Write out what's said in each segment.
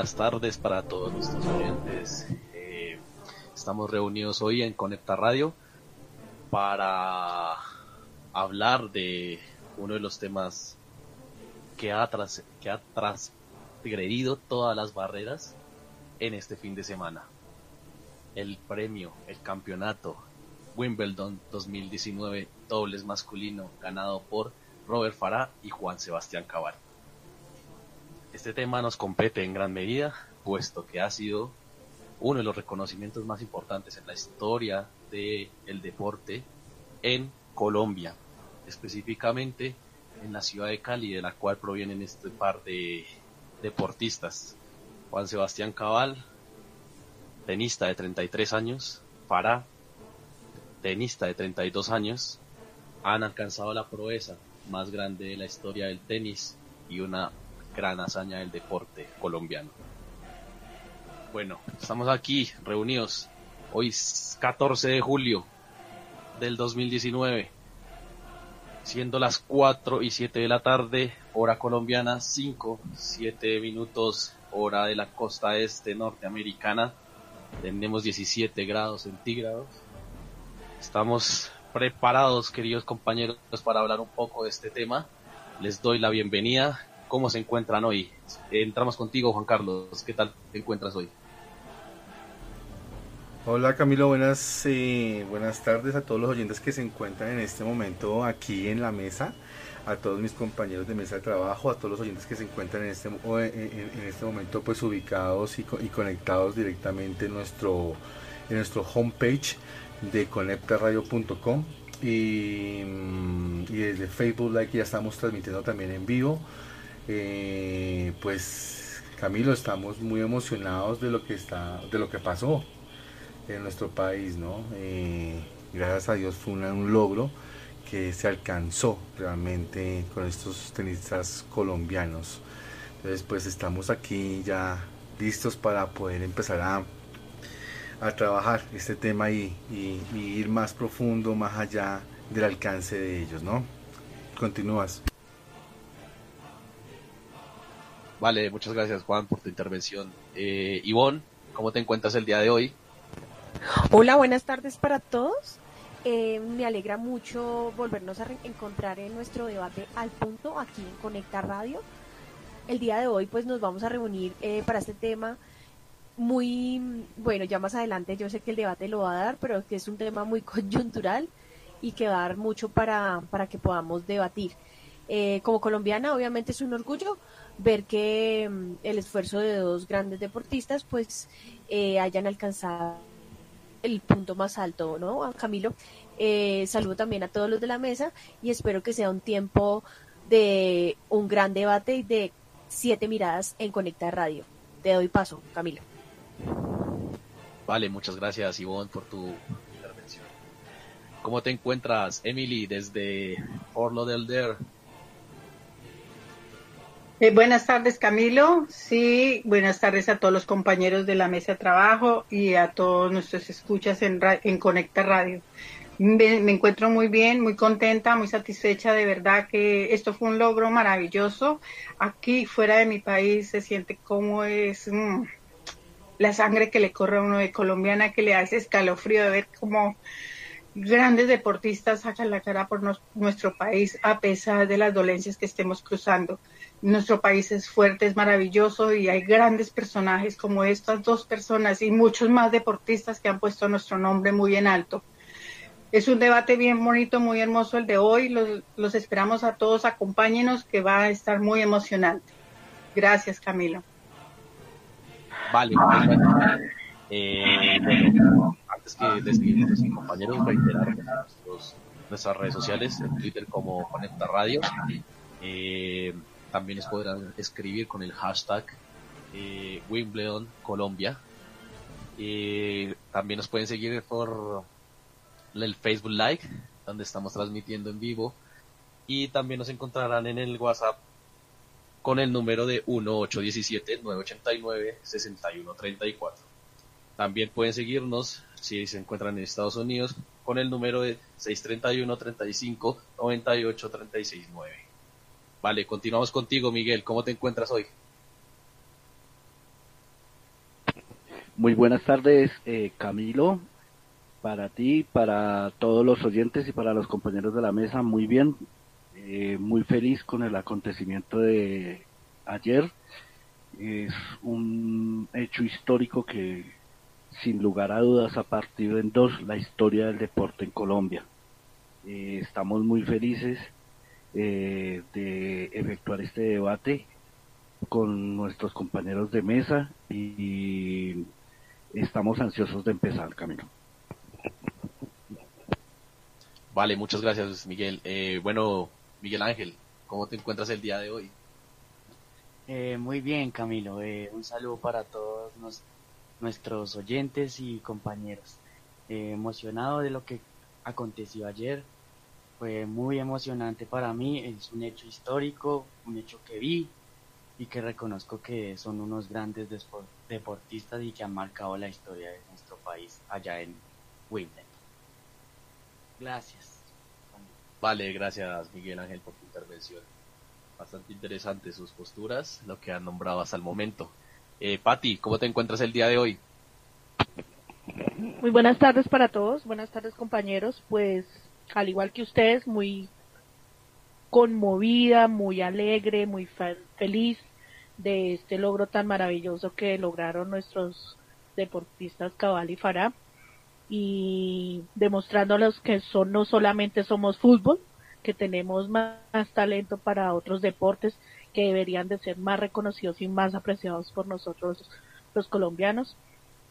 buenas tardes para todos nuestros oyentes. Eh, estamos reunidos hoy en Conecta Radio para hablar de uno de los temas que ha, tras, que ha transgredido todas las barreras en este fin de semana. El premio, el campeonato Wimbledon 2019 dobles masculino ganado por Robert Farah y Juan Sebastián Cabal. Este tema nos compete en gran medida, puesto que ha sido uno de los reconocimientos más importantes en la historia del deporte en Colombia, específicamente en la ciudad de Cali, de la cual provienen este par de deportistas. Juan Sebastián Cabal, tenista de 33 años, Farah, tenista de 32 años, han alcanzado la proeza más grande de la historia del tenis y una gran hazaña del deporte colombiano. Bueno, estamos aquí reunidos. Hoy es 14 de julio del 2019, siendo las 4 y 7 de la tarde, hora colombiana, 5, 7 minutos, hora de la costa este norteamericana. Tenemos 17 grados centígrados. Estamos preparados, queridos compañeros, para hablar un poco de este tema. Les doy la bienvenida cómo se encuentran hoy. Entramos contigo, Juan Carlos. ¿Qué tal te encuentras hoy? Hola Camilo, buenas, eh, buenas tardes a todos los oyentes que se encuentran en este momento aquí en la mesa, a todos mis compañeros de mesa de trabajo, a todos los oyentes que se encuentran en este, en, este momento pues ubicados y, conectados directamente en nuestro, en nuestro homepage de conectaradio.com y, y desde Facebook Like ya estamos transmitiendo también en vivo eh, pues Camilo, estamos muy emocionados de lo que está, de lo que pasó en nuestro país, ¿no? Eh, gracias a Dios fue un logro que se alcanzó realmente con estos tenistas colombianos. Entonces, pues estamos aquí ya listos para poder empezar a, a trabajar este tema y, y, y ir más profundo, más allá del alcance de ellos, ¿no? Continúas. Vale, muchas gracias Juan por tu intervención. Eh, Ivonne, ¿cómo te encuentras el día de hoy? Hola, buenas tardes para todos. Eh, me alegra mucho volvernos a encontrar en nuestro debate al punto aquí en Conecta Radio. El día de hoy pues nos vamos a reunir eh, para este tema muy, bueno, ya más adelante yo sé que el debate lo va a dar, pero que es un tema muy coyuntural y que va a dar mucho para, para que podamos debatir. Eh, como colombiana obviamente es un orgullo ver que mm, el esfuerzo de dos grandes deportistas pues eh, hayan alcanzado el punto más alto, ¿no? Camilo, eh, saludo también a todos los de la mesa y espero que sea un tiempo de un gran debate y de siete miradas en Conecta Radio. Te doy paso, Camilo. Vale, muchas gracias Ivonne por tu intervención. ¿Cómo te encuentras, Emily, desde Fort Lauderdale, eh, buenas tardes, Camilo. Sí, buenas tardes a todos los compañeros de la mesa de trabajo y a todos nuestros escuchas en, en Conecta Radio. Me, encuentro muy bien, muy contenta, muy satisfecha. De verdad que esto fue un logro maravilloso. Aquí, fuera de mi país, se siente como es mm, la sangre que le corre a uno de colombiana, que le hace escalofrío de ver cómo grandes deportistas sacan la cara por nuestro país a pesar de las dolencias que estemos cruzando. Nuestro país es fuerte, es maravilloso y hay grandes personajes como estas dos personas y muchos más deportistas que han puesto nuestro nombre muy en alto. Es un debate bien bonito, muy hermoso el de hoy. Los, esperamos a todos, acompáñenos que va a estar muy emocionante. Gracias, Camilo. Vale, eh, antes que despedir a nuestros compañeros, reiterar nuestras redes sociales, en Twitter como Conecta Radio. Eh, también les podrán escribir con el hashtag eh, Wimbledon Colombia. Eh, también nos pueden seguir por el Facebook Live, donde estamos transmitiendo en vivo. Y también nos encontrarán en el WhatsApp con el número de 1817-989-6134. También pueden seguirnos si se encuentran en Estados Unidos con el número de 631 35 98 Vale, continuamos contigo, Miguel. ¿Cómo te encuentras hoy? Muy buenas tardes, eh, Camilo, para ti, para todos los oyentes y para los compañeros de la mesa. Muy bien, eh, muy feliz con el acontecimiento de ayer. Es un hecho histórico que, sin lugar a dudas, ha partido en dos la historia del deporte en Colombia. Eh, estamos muy felices eh, de efectuar este debate con nuestros compañeros de mesa y, estamos ansiosos de empezar, Camilo. Vale, muchas gracias, Miguel. Eh, bueno, Miguel Ángel, ¿cómo te encuentras el día de hoy? Eh, muy bien, Camilo. Eh, un saludo para todos nuestros oyentes y compañeros. emocionado de lo que aconteció ayer. Fue muy emocionante para mí. Es un hecho histórico, un hecho que vi y que reconozco que son unos grandes deportistas y que han marcado la historia de nuestro país allá en Wimbledon. Gracias. Vale, gracias Miguel Ángel por tu intervención. Bastante interesante sus posturas, lo que han nombrado hasta el momento. Eh, Patti, ¿cómo te encuentras el día de hoy? Muy buenas tardes para todos, buenas tardes compañeros. Pues al igual que ustedes, muy conmovida, muy alegre, muy feliz de este logro tan maravilloso que lograron nuestros deportistas Cabal y Farah y demostrándoles que son no solamente somos fútbol, que tenemos más, talento para otros deportes que deberían de ser más reconocidos y más apreciados por nosotros los colombianos.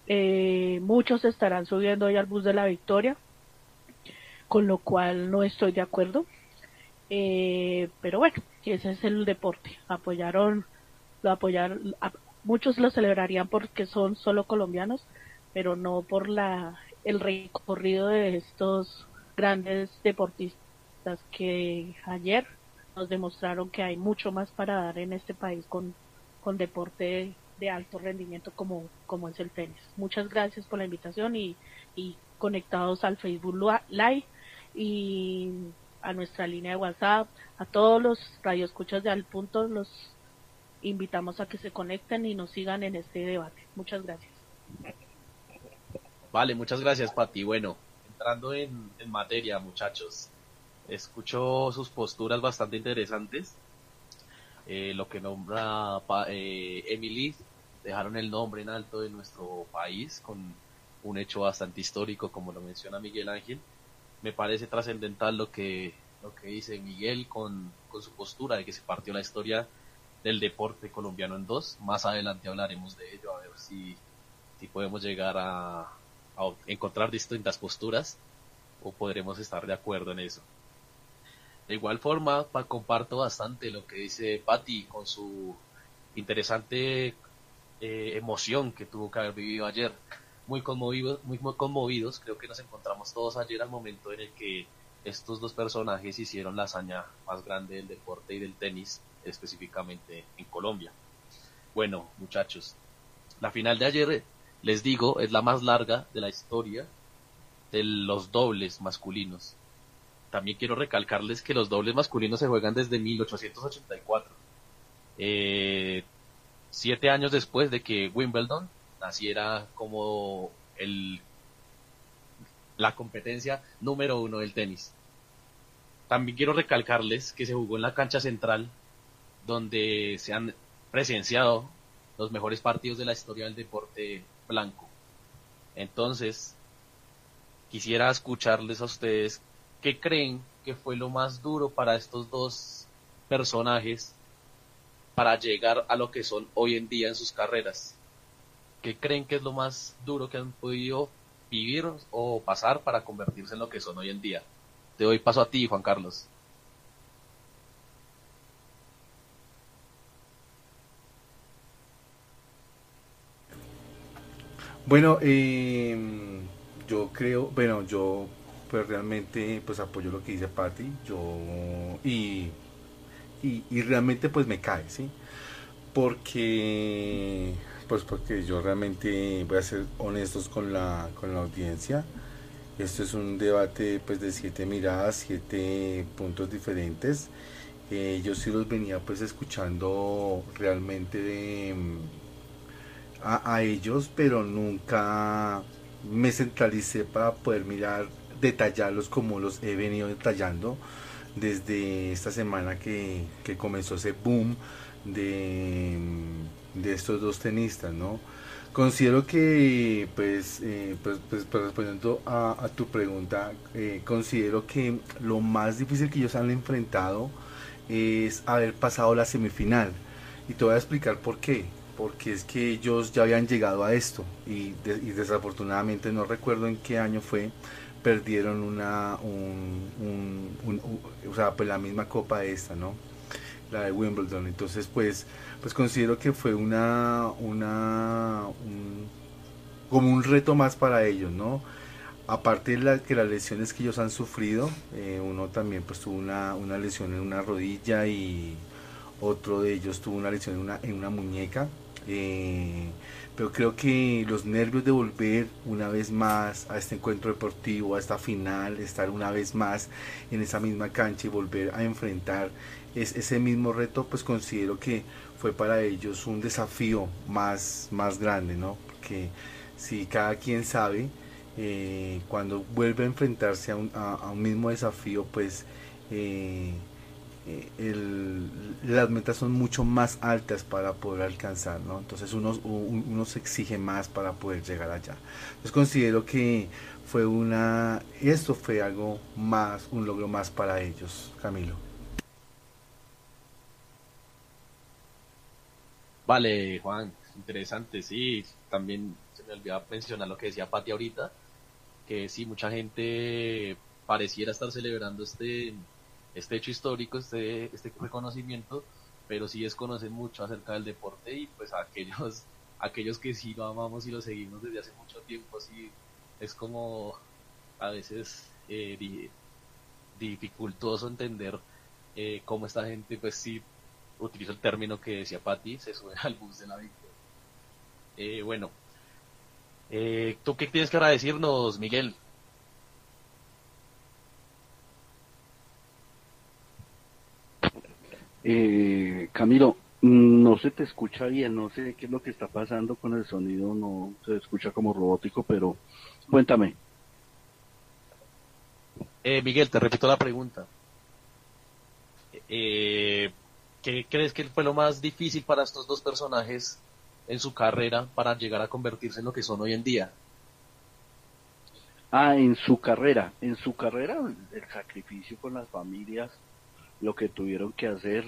Eh, muchos estarán subiendo hoy al bus de la victoria, con lo cual no estoy de acuerdo. Eh, pero bueno, ese es el deporte. Apoyaron lo apoyaron, muchos lo celebrarían porque son solo colombianos, pero no por la el recorrido de estos grandes deportistas que ayer nos demostraron que hay mucho más para dar en este país con, con deporte de alto rendimiento como, como es el tenis. Muchas gracias por la invitación y, y conectados al Facebook Live y a nuestra línea de WhatsApp, a todos los radioescuchas de Al Punto, los invitamos a que se conecten y nos sigan en este debate. Muchas gracias. Vale, muchas gracias, Pati. Bueno, entrando en, materia, muchachos, escucho sus posturas bastante interesantes. Eh, lo que nombra eh, Emily, dejaron el nombre en alto de nuestro país con un hecho bastante histórico, como lo menciona Miguel Ángel. Me parece trascendental lo que, lo que dice Miguel con, con su postura de que se partió la historia del deporte colombiano en dos. Más adelante hablaremos de ello, a ver si, si podemos llegar a, encontrar distintas posturas o podremos estar de acuerdo en eso. De igual forma, comparto bastante lo que dice Patti con su interesante eh, emoción que tuvo que haber vivido ayer. Muy conmovidos, muy conmovidos, creo que nos encontramos todos ayer al momento en el que estos dos personajes hicieron la hazaña más grande del deporte y del tenis específicamente en Colombia. Bueno, muchachos, la final de ayer, les digo, es la más larga de la historia de los dobles masculinos. También quiero recalcarles que los dobles masculinos se juegan desde 1884. Eh, siete años después de que Wimbledon naciera como el, la competencia número uno del tenis. También quiero recalcarles que se jugó en la cancha central donde se han presenciado los mejores partidos de la historia del deporte blanco. Entonces, quisiera escucharles a ustedes qué creen que fue lo más duro para estos dos personajes para llegar a lo que son hoy en día en sus carreras. ¿Qué creen que es lo más duro que han podido vivir o pasar para convertirse en lo que son hoy en día? Te doy paso a ti, Juan Carlos. Bueno, eh, yo creo, bueno, yo pues realmente pues apoyo lo que dice Patti, yo y, y, realmente pues me cae, ¿sí? Porque pues porque yo realmente voy a ser honestos con la, con la audiencia. Esto es un debate pues de siete miradas, siete puntos diferentes. Eh, yo sí los venía pues escuchando realmente de a, ellos, pero nunca me centralicé para poder mirar, detallarlos como los he venido detallando desde esta semana que, comenzó ese boom de, de estos dos tenistas, ¿no? Considero que, pues, eh, pues, pues, pues, respondiendo a, tu pregunta, eh, considero que lo más difícil que ellos han enfrentado es haber pasado la semifinal. Y te voy a explicar por qué. Porque es que ellos ya habían llegado a esto y, desafortunadamente no recuerdo en qué año fue, perdieron una, o sea, pues la misma copa esta, ¿no? La de Wimbledon. Entonces, pues pues considero que fue una, una como un reto más para ellos, ¿no? Aparte de la, que las lesiones que ellos han sufrido, eh, uno también pues tuvo una, una, lesión en una rodilla y otro de ellos tuvo una lesión en una, en una muñeca. Eh, pero creo que los nervios de volver una vez más a este encuentro deportivo, a esta final, estar una vez más en esa misma cancha y volver a enfrentar es, ese mismo reto, pues considero que fue para ellos un desafío más, más grande, ¿no? Porque si cada quien sabe, eh, cuando vuelve a enfrentarse a un, a, un mismo desafío, pues eh, eh, las metas son mucho más altas para poder alcanzar, ¿no? Entonces uno, uno se exige más para poder llegar allá. Entonces considero que fue una, esto fue algo más, un logro más para ellos, Camilo. Vale, Juan, interesante, sí. También se me olvidaba mencionar lo que decía Pati ahorita, que sí, mucha gente pareciera estar celebrando este, este hecho histórico, este, este reconocimiento, pero sí desconocen mucho acerca del deporte y pues aquellos, aquellos que sí lo amamos y lo seguimos desde hace mucho tiempo, sí, es como a veces eh, dificultoso entender eh, cómo esta gente pues sí utilizo el término que decía Patti, se sube al bus de la victoria. Eh, bueno, eh, ¿tú qué tienes que decirnos, Miguel? Eh, Camilo, no se te escucha bien, no sé qué es lo que está pasando con el sonido, no se escucha como robótico, pero cuéntame. Eh, Miguel, te repito la pregunta. Eh, ¿Qué crees que fue lo más difícil para estos dos personajes en su carrera para llegar a convertirse en lo que son hoy en día? Ah, en su carrera, en su carrera el sacrificio con las familias, lo que tuvieron que hacer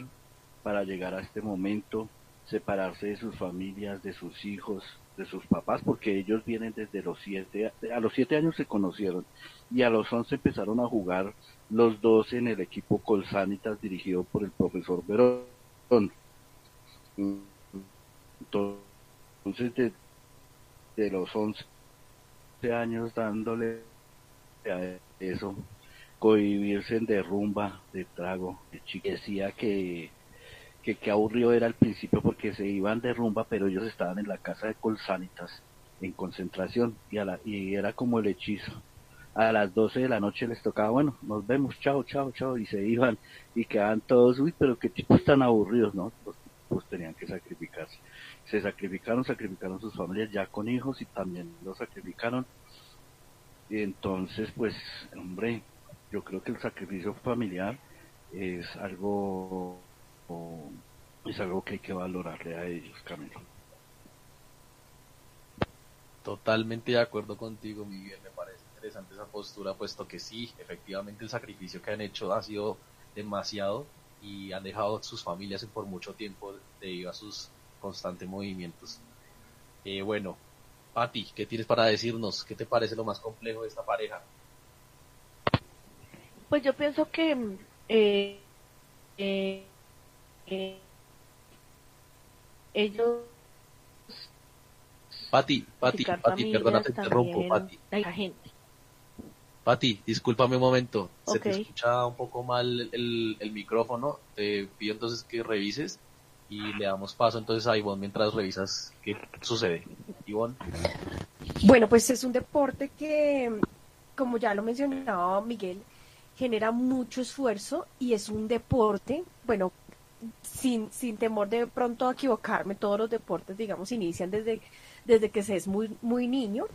para llegar a este momento, separarse de sus familias, de sus hijos, de sus papás, porque ellos vienen desde los siete, a los siete años se conocieron y a los once empezaron a jugar los dos en el equipo Colsanitas dirigido por el profesor Verón. Entonces, de, de los once años dándole a eso, cohibirse de rumba, de trago, de decía que que qué aburrido era al principio porque se iban de rumba, pero ellos estaban en la casa de Colsanitas en concentración y, a la, y era como el hechizo. A las 12 de la noche les tocaba, bueno, nos vemos, chao, chao, chao, y se iban y quedaban todos, uy, pero qué tipos tan aburridos, ¿no? Los tipos tenían que sacrificarse. Se sacrificaron, sacrificaron sus familias ya con hijos y también los sacrificaron. Y entonces, pues, hombre, yo creo que el sacrificio familiar es algo es algo que hay que valorarle a ellos, Camilo. Totalmente de acuerdo contigo, Miguel. Me parece interesante esa postura, puesto que sí, efectivamente el sacrificio que han hecho ha sido demasiado y han dejado sus familias por mucho tiempo debido a sus constantes movimientos. Eh, bueno, Pati, ¿qué tienes para decirnos? ¿Qué te parece lo más complejo de esta pareja? Pues yo pienso que eh, eh, ellos Pati, Pati, Pati, perdona, te interrumpo, Pati. Pati, discúlpame un momento, se te escucha un poco mal el, el, micrófono, te pido entonces que revises y le damos paso entonces a Ivonne mientras revisas qué sucede. Ivonne. Bueno, pues es un deporte que, como ya lo mencionaba Miguel, genera mucho esfuerzo y es un deporte, bueno, sin, sin temor de pronto a equivocarme, todos los deportes, digamos, inician desde, desde que se es muy, muy niño.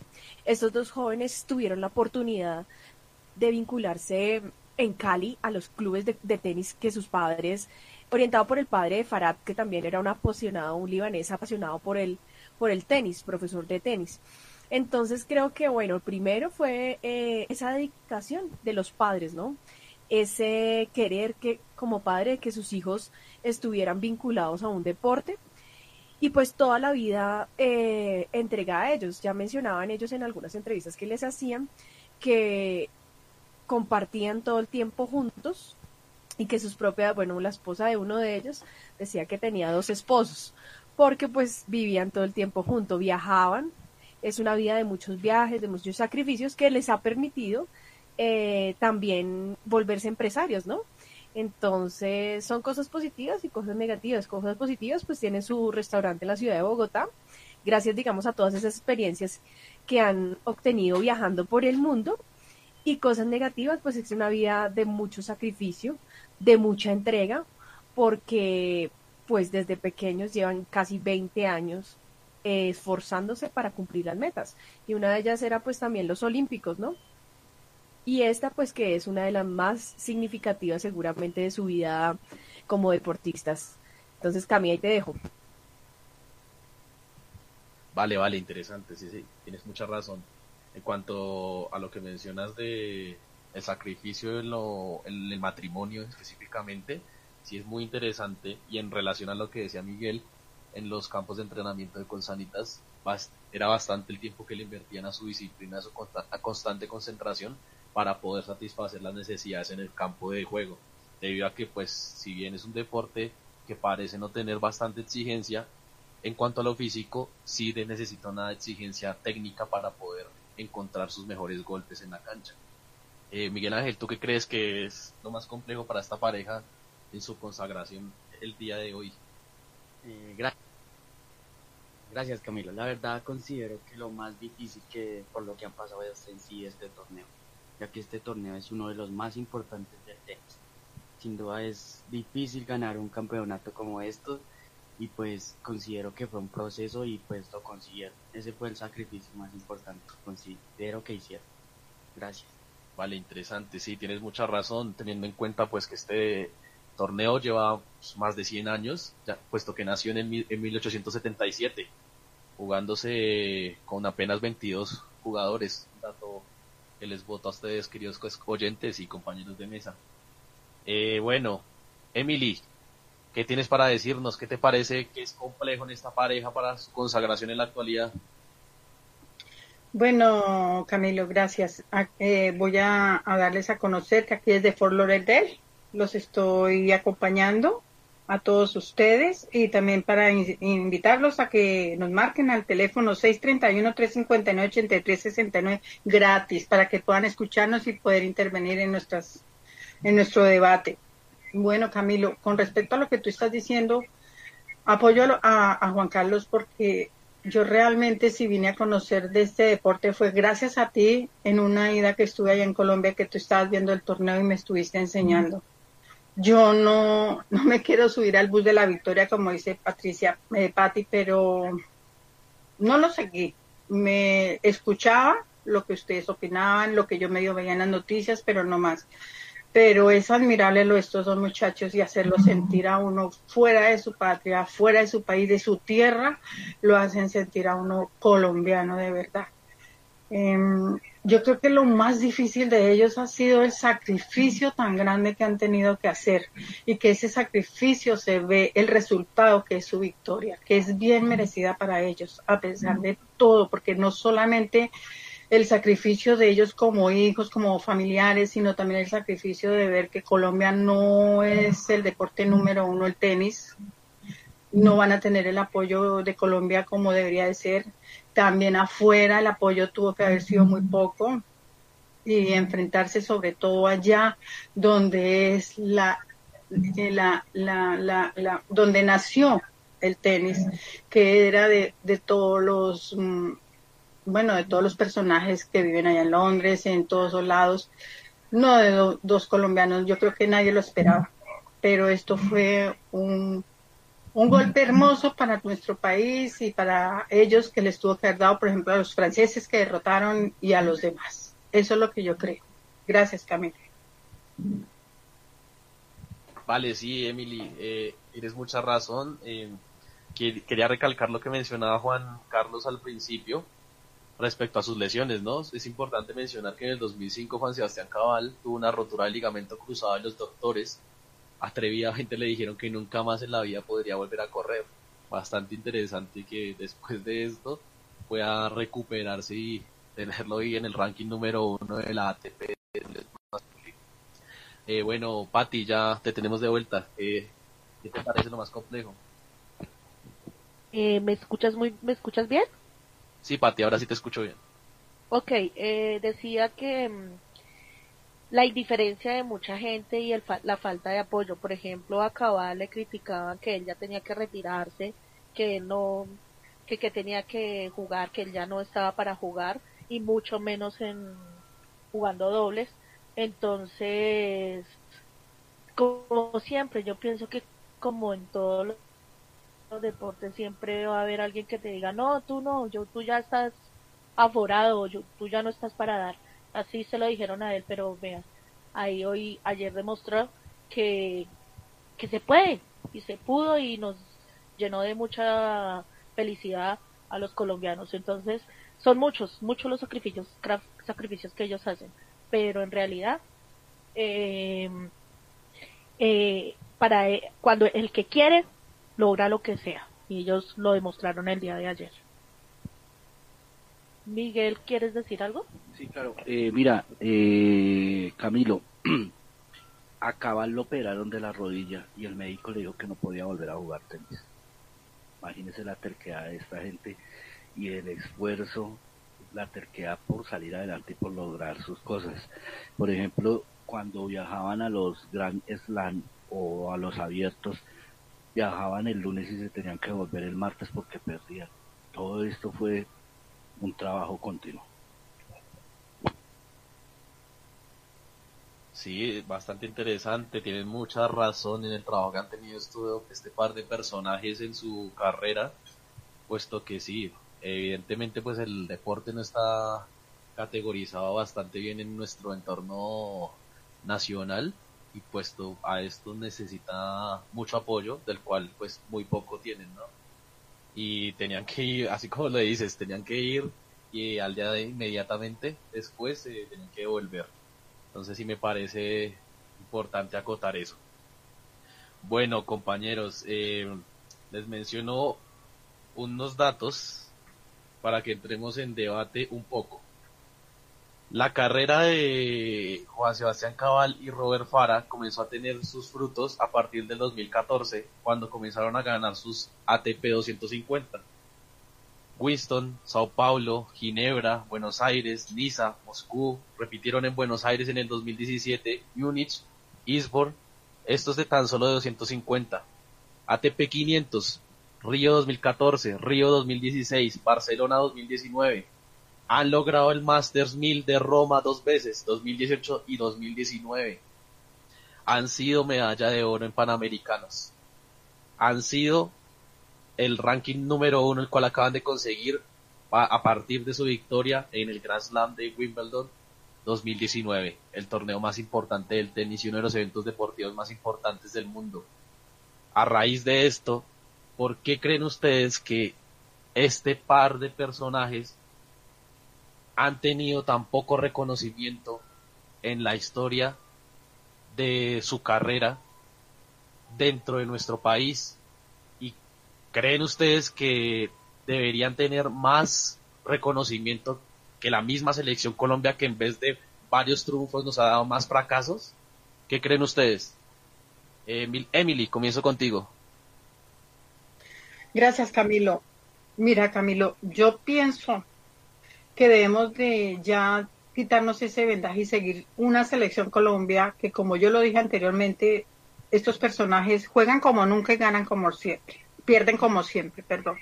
Estos dos jóvenes tuvieron la oportunidad de vincularse en Cali a los clubes de, tenis que sus padres, orientado por el padre de Farad, que también era un apasionado, un libanés apasionado por el, por el tenis, profesor de tenis. Entonces creo que, bueno, primero fue eh, esa dedicación de los padres, ¿no? Ese querer que, como padre, que sus hijos estuvieran vinculados a un deporte y pues toda la vida eh, entregada a ellos. Ya mencionaban ellos en algunas entrevistas que les hacían que compartían todo el tiempo juntos y que sus propias, bueno, la esposa de uno de ellos decía que tenía dos esposos porque pues vivían todo el tiempo juntos, viajaban, es una vida de muchos viajes, de muchos sacrificios que les ha permitido eh, también volverse empresarios, ¿no? Entonces son cosas positivas y cosas negativas. Cosas positivas pues tienen su restaurante en la ciudad de Bogotá, gracias digamos a todas esas experiencias que han obtenido viajando por el mundo. Y cosas negativas pues es una vida de mucho sacrificio, de mucha entrega, porque pues desde pequeños llevan casi 20 años eh, esforzándose para cumplir las metas. Y una de ellas era pues también los olímpicos, ¿no? Y esta pues que es una de las más significativas seguramente de su vida como deportistas. Entonces Camila, ahí te dejo. Vale, vale, interesante, sí, sí, tienes mucha razón. En cuanto a lo que mencionas de el sacrificio en, lo, en el matrimonio específicamente, sí es muy interesante y en relación a lo que decía Miguel, en los campos de entrenamiento de Consanitas era bastante el tiempo que le invertían a su disciplina, a su constante concentración para poder satisfacer las necesidades en el campo de juego. Debido a que, pues, si bien es un deporte que parece no tener bastante exigencia, en cuanto a lo físico, sí necesita una exigencia técnica para poder encontrar sus mejores golpes en la cancha. Eh, Miguel Ángel, ¿tú qué crees que es lo más complejo para esta pareja en su consagración el día de hoy? Eh, gracias. Gracias Camilo. La verdad considero que lo más difícil que por lo que han pasado es en sí este torneo ya que este torneo es uno de los más importantes del tenis. Sin duda es difícil ganar un campeonato como estos y pues considero que fue un proceso y pues lo consiguieron. Ese fue el sacrificio más importante, considero que hicieron. Gracias. Vale, interesante, sí, tienes mucha razón, teniendo en cuenta pues que este torneo lleva más de 100 años, ya, puesto que nació en, en 1877, jugándose con apenas 22 jugadores, dato que les voto a ustedes, queridos oyentes y compañeros de mesa. Eh, bueno, Emily, ¿qué tienes para decirnos? ¿Qué te parece que es complejo en esta pareja para su consagración en la actualidad? Bueno, Camilo, gracias. Ah, eh, voy a, darles a conocer que aquí desde Fort Lauderdale los estoy acompañando a todos ustedes y también para invitarlos a que nos marquen al teléfono 631-359-8369 gratis para que puedan escucharnos y poder intervenir en nuestras en nuestro debate. Bueno, Camilo, con respecto a lo que tú estás diciendo, apoyo a, a Juan Carlos porque yo realmente si vine a conocer de este deporte fue gracias a ti en una ida que estuve allá en Colombia que tú estabas viendo el torneo y me estuviste enseñando yo no, no me quiero subir al bus de la victoria, como dice Patricia, eh, Patti, pero no lo seguí. Me escuchaba lo que ustedes opinaban, lo que yo medio veía en las noticias, pero no más. Pero es admirable lo de estos dos muchachos y hacerlo sentir a uno fuera de su patria, fuera de su país, de su tierra, lo hacen sentir a uno colombiano de verdad. Em, yo creo que lo más difícil de ellos ha sido el sacrificio tan grande que han tenido que hacer y que ese sacrificio se ve el resultado que es su victoria, que es bien merecida para ellos, a pesar de todo, porque no solamente el sacrificio de ellos como hijos, como familiares, sino también el sacrificio de ver que Colombia no es el deporte número uno, el tenis, no van a tener el apoyo de Colombia como debería de ser también afuera el apoyo tuvo que haber sido muy poco y enfrentarse sobre todo allá donde es la, la, la, la, donde nació el tenis, que era de, de todos los, mm, bueno, de todos los personajes que viven allá en Londres, en todos los lados, no de dos colombianos, yo creo que nadie lo esperaba pero esto fue un, un golpe hermoso para nuestro país y para ellos que les tuvo que haber dado, por ejemplo, a los franceses que derrotaron y a los demás. Eso es lo que yo creo. Gracias, Camila. Vale, sí, Emily, eh, tienes mucha razón. Eh, quería recalcar lo que mencionaba Juan Carlos al principio respecto a sus lesiones, ¿no? Es importante mencionar que en el 2005 Juan Sebastián Cabal tuvo una rotura de ligamento cruzado y los doctores atrevidamente le dijeron que nunca más en la vida podría volver a correr. Bastante interesante que después de esto pueda recuperarse y tenerlo ahí en el ranking número uno de la ATP. Eh, bueno, Patti, ya te tenemos de vuelta. Eh, ¿Qué te parece lo más complejo? Eh, ¿Me escuchas muy, me escuchas bien? Sí, Patti, ahora sí te escucho bien. Ok, eh, decía que mm, la indiferencia de mucha gente y el la falta de apoyo. Por ejemplo, a Cabal le criticaban que él ya tenía que retirarse, que no, que, que tenía que jugar, que él ya no estaba para jugar y mucho menos en jugando dobles. Entonces, como siempre, yo pienso que como en todos los deportes siempre va a haber alguien que te diga, no, tú no, yo, tú ya estás aforado, yo, tú ya no estás para dar así se lo dijeron a él, pero vean, ahí hoy, ayer demostró que, que se puede, y se pudo y nos llenó de mucha felicidad a los colombianos. Entonces, son muchos, muchos los sacrificios, sacrificios que ellos hacen, pero en realidad, eh, eh, para eh, cuando el que quiere logra lo que sea, y ellos lo demostraron el día de ayer. Miguel, ¿quieres decir algo? Sí, claro. Eh, mira, eh, Camilo, a Cabal lo operaron de la rodilla y el médico le dijo que no podía volver a jugar tenis. Imagínese la terquedad de esta gente y el esfuerzo, la terquedad por salir adelante y por lograr sus cosas. Por ejemplo, cuando viajaban a los Grand Slam o a los abiertos, viajaban el lunes y se tenían que volver el martes porque perdían. Todo esto fue un trabajo continuo. Sí, bastante interesante, tienen mucha razón en el trabajo que han tenido este par de personajes en su carrera, puesto que sí, evidentemente pues el deporte no está categorizado bastante bien en nuestro entorno nacional y puesto a esto necesita mucho apoyo, del cual pues muy poco tienen, ¿no? y tenían que ir, así como lo dices, tenían que ir y al día de inmediatamente después eh, tenían que volver. Entonces sí me parece importante acotar eso. Bueno, compañeros, eh, les menciono unos datos para que entremos en debate un poco. La carrera de Juan Sebastián Cabal y Robert Fara comenzó a tener sus frutos a partir del 2014, cuando comenzaron a ganar sus ATP 250. Winston, Sao Paulo, Ginebra, Buenos Aires, Niza, Moscú, repitieron en Buenos Aires en el 2017, Múnich, Isborn, estos de tan solo de 250. ATP 500, Río 2014, Río 2016, Barcelona 2019, han logrado el Masters 1000 de Roma dos veces, 2018 y 2019. Han sido medalla de oro en Panamericanos. Han sido el ranking número uno, el cual acaban de conseguir a partir de su victoria en el Grand Slam de Wimbledon 2019, el torneo más importante del tenis y uno de los eventos deportivos más importantes del mundo. A raíz de esto, ¿por qué creen ustedes que este par de personajes han tenido tan poco reconocimiento en la historia de su carrera dentro de nuestro país creen ustedes que deberían tener más reconocimiento que la misma selección Colombia que en vez de varios triunfos nos ha dado más fracasos? ¿Qué creen ustedes? Emily, comienzo contigo. Gracias, Camilo. Mira, Camilo, yo pienso que debemos de ya quitarnos ese vendaje y seguir una selección Colombia que como yo lo dije anteriormente, estos personajes juegan como nunca y ganan como siempre, pierden como siempre, perdón.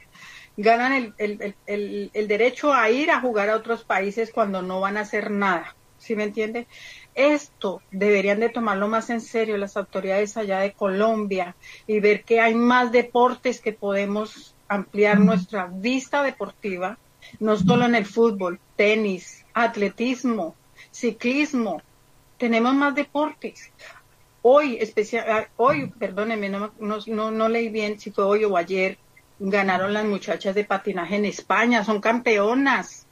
Ganan el, el, el, el derecho a ir a jugar a otros países cuando no van a hacer nada, ¿sí me entiende? Esto deberían de tomarlo más en serio las autoridades allá de Colombia y ver que hay más deportes que podemos ampliar nuestra vista deportiva, no solo en el fútbol, tenis, atletismo, ciclismo, tenemos más deportes. Hoy, especial, ah, hoy, perdónenme, no, no, no leí bien si fue hoy o ayer, ganaron las muchachas de patinaje en España, son campeonas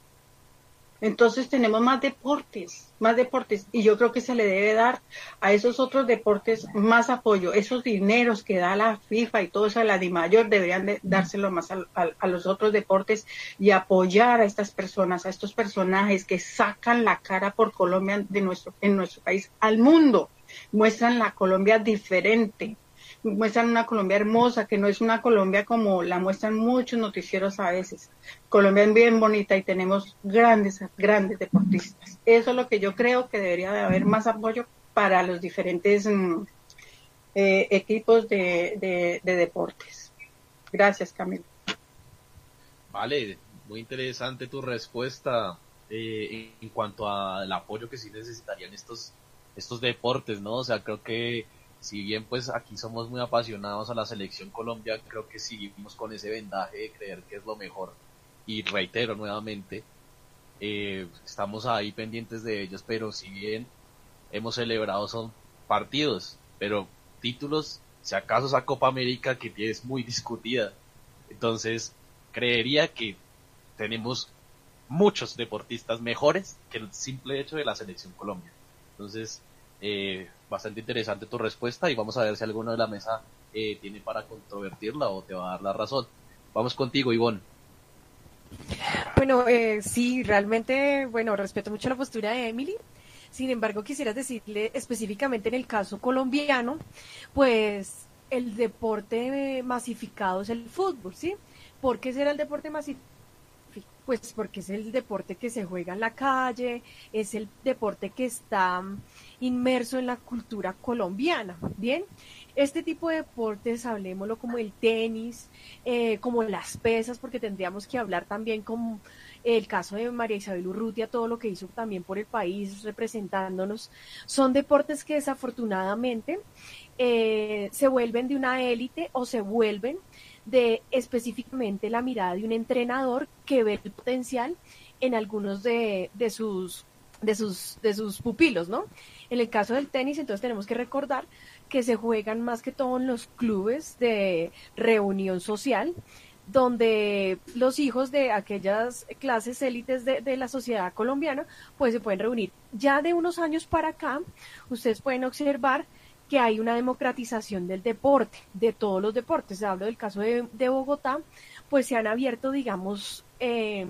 entonces tenemos más deportes, más deportes, y yo creo que se le debe dar a esos otros deportes más apoyo. Esos dineros que da la FIFA y todo eso de la DIMAYOR deberían de dárselo más a, los otros deportes y apoyar a estas personas, a estos personajes que sacan la cara por Colombia de nuestro, en nuestro país al mundo, muestran la Colombia diferente muestran una Colombia hermosa, que no es una Colombia como la muestran muchos noticieros a veces. Colombia es bien bonita y tenemos grandes, grandes deportistas. Eso es lo que yo creo que debería de haber más apoyo para los diferentes mm, eh, equipos de, deportes. Gracias, Camilo. Vale, muy interesante tu respuesta eh, en cuanto al apoyo que sí necesitarían estos estos deportes, ¿no? O sea, creo que si bien pues aquí somos muy apasionados a la selección Colombia, creo que seguimos con ese vendaje de creer que es lo mejor. Y reitero nuevamente, eh, estamos ahí pendientes de ellos, pero si bien hemos celebrado son partidos, pero títulos, si acaso esa Copa América que es muy discutida. Entonces, creería que tenemos muchos deportistas mejores que el simple hecho de la selección Colombia. Entonces, eh, bastante interesante tu respuesta y vamos a ver si alguno de la mesa eh, tiene para controvertirla o te va a dar la razón. Vamos contigo, Ivonne. Bueno, eh, sí, realmente, bueno, respeto mucho la postura de Emily. Sin embargo, quisiera decirle específicamente en el caso colombiano, pues el deporte masificado es el fútbol, ¿sí? ¿Por qué será el deporte masificado? Pues porque es el deporte que se juega en la calle, es el deporte que está inmerso en la cultura colombiana. Bien, este tipo de deportes, hablemoslo como el tenis, eh, como las pesas, porque tendríamos que hablar también como el caso de María Isabel Urrutia, todo lo que hizo también por el país representándonos, son deportes que desafortunadamente eh, se vuelven de una élite o se vuelven de específicamente la mirada de un entrenador que ve el potencial en algunos de, de sus de sus, de sus pupilos, ¿no? En el caso del tenis, entonces tenemos que recordar que se juegan más que todo en los clubes de reunión social, donde los hijos de aquellas clases élites de, de, la sociedad colombiana, pues se pueden reunir. Ya de unos años para acá, ustedes pueden observar que hay una democratización del deporte, de todos los deportes. Hablo del caso de, Bogotá, pues se han abierto, digamos, eh,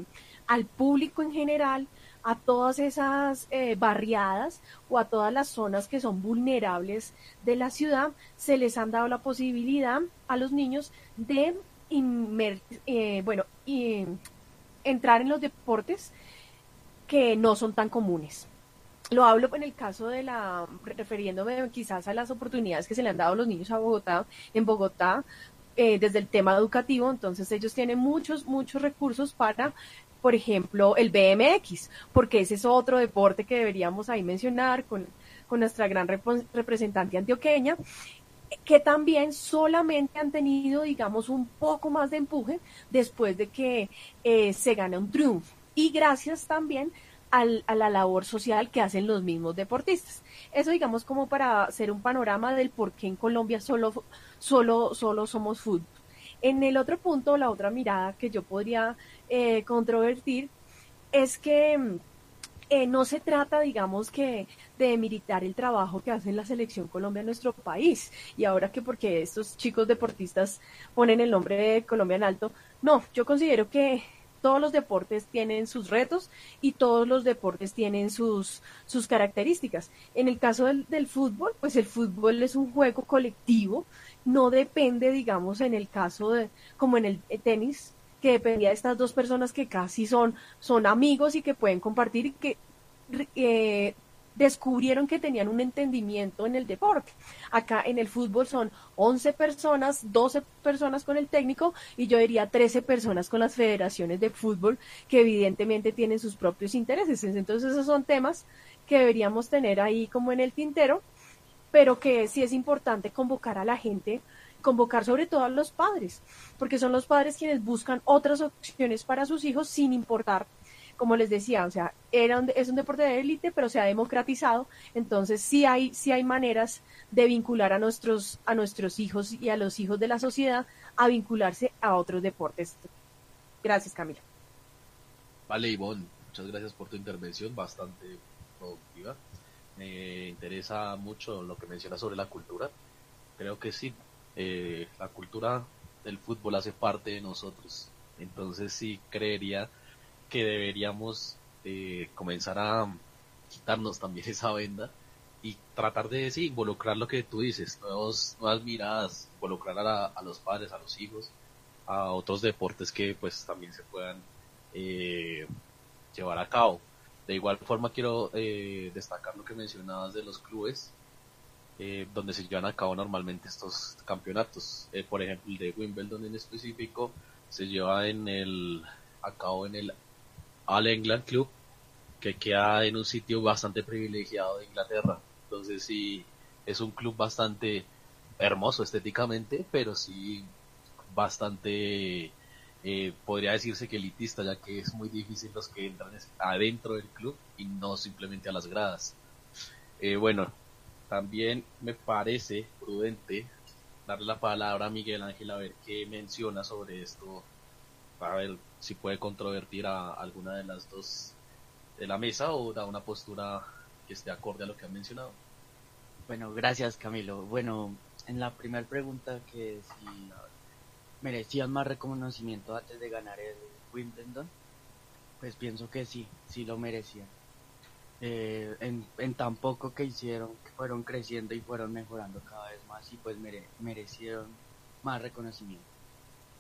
al público en general a todas esas eh, barriadas o a todas las zonas que son vulnerables de la ciudad, se les han dado la posibilidad a los niños de eh, bueno, y, entrar en los deportes que no son tan comunes. Lo hablo en el caso de la, refiriéndome quizás a las oportunidades que se le han dado a los niños a Bogotá, en Bogotá, eh, desde el tema educativo, entonces ellos tienen muchos, muchos recursos para por ejemplo, el BMX, porque ese es otro deporte que deberíamos ahí mencionar con, nuestra gran representante antioqueña, que también solamente han tenido, digamos, un poco más de empuje después de que eh, se gana un triunfo. Y gracias también al, a la labor social que hacen los mismos deportistas. Eso, digamos, como para hacer un panorama del por qué en Colombia solo, solo, solo somos fútbol. En el otro punto, la otra mirada que yo podría eh, controvertir es que eh, no se trata, digamos, que de militar el trabajo que hace la selección Colombia en nuestro país. Y ahora que porque estos chicos deportistas ponen el nombre de Colombia en alto, no, yo considero que todos los deportes tienen sus retos y todos los deportes tienen sus, sus características. En el caso del, del fútbol, pues el fútbol es un juego colectivo no depende, digamos, en el caso de, como en el tenis, que dependía de estas dos personas que casi son, son amigos y que pueden compartir y que eh, descubrieron que tenían un entendimiento en el deporte. Acá en el fútbol son 11 personas, 12 personas con el técnico y yo diría 13 personas con las federaciones de fútbol que evidentemente tienen sus propios intereses. Entonces esos son temas que deberíamos tener ahí como en el tintero, pero que sí es importante convocar a la gente convocar sobre todo a los padres, porque son los padres quienes buscan otras opciones para sus hijos sin importar como les decía, o sea, era es un deporte de élite, pero se ha democratizado, entonces sí hay, sí hay maneras de vincular a nuestros, a nuestros hijos y a los hijos de la sociedad a vincularse a otros deportes. Gracias, Camila. Vale, Ivonne, muchas gracias por tu intervención, bastante productiva. Me interesa mucho lo que mencionas sobre la cultura. Creo que sí, eh, la cultura del fútbol hace parte de nosotros. Entonces sí creería que deberíamos eh, comenzar a quitarnos también esa venda y tratar de involucrar lo que tú dices, nuevos, nuevas miradas, involucrar a, los padres, a los hijos, a otros deportes que pues también se puedan eh, llevar a cabo. De igual forma quiero eh, destacar lo que mencionabas de los clubes, donde se llevan a cabo normalmente estos campeonatos. por ejemplo, el de Wimbledon en específico se lleva en el a en el All England Club, que queda en un sitio bastante privilegiado de Inglaterra. Entonces sí, es un club bastante hermoso estéticamente, pero sí bastante, eh, podría decirse que elitista, ya que es muy difícil los que entran adentro del club y no simplemente a las gradas. Eh, bueno, también me parece prudente darle la palabra a Miguel Ángel a ver qué menciona sobre esto a ver si puede controvertir a alguna de las dos de la mesa o da una postura que esté acorde a lo que han mencionado. Bueno, gracias Camilo. Bueno, en la primera pregunta que si merecían más reconocimiento antes de ganar el Wimbledon, pues pienso que sí, sí lo merecían. Eh, en, en, tan poco que hicieron, que fueron creciendo y fueron mejorando cada vez más y pues merecieron más reconocimiento.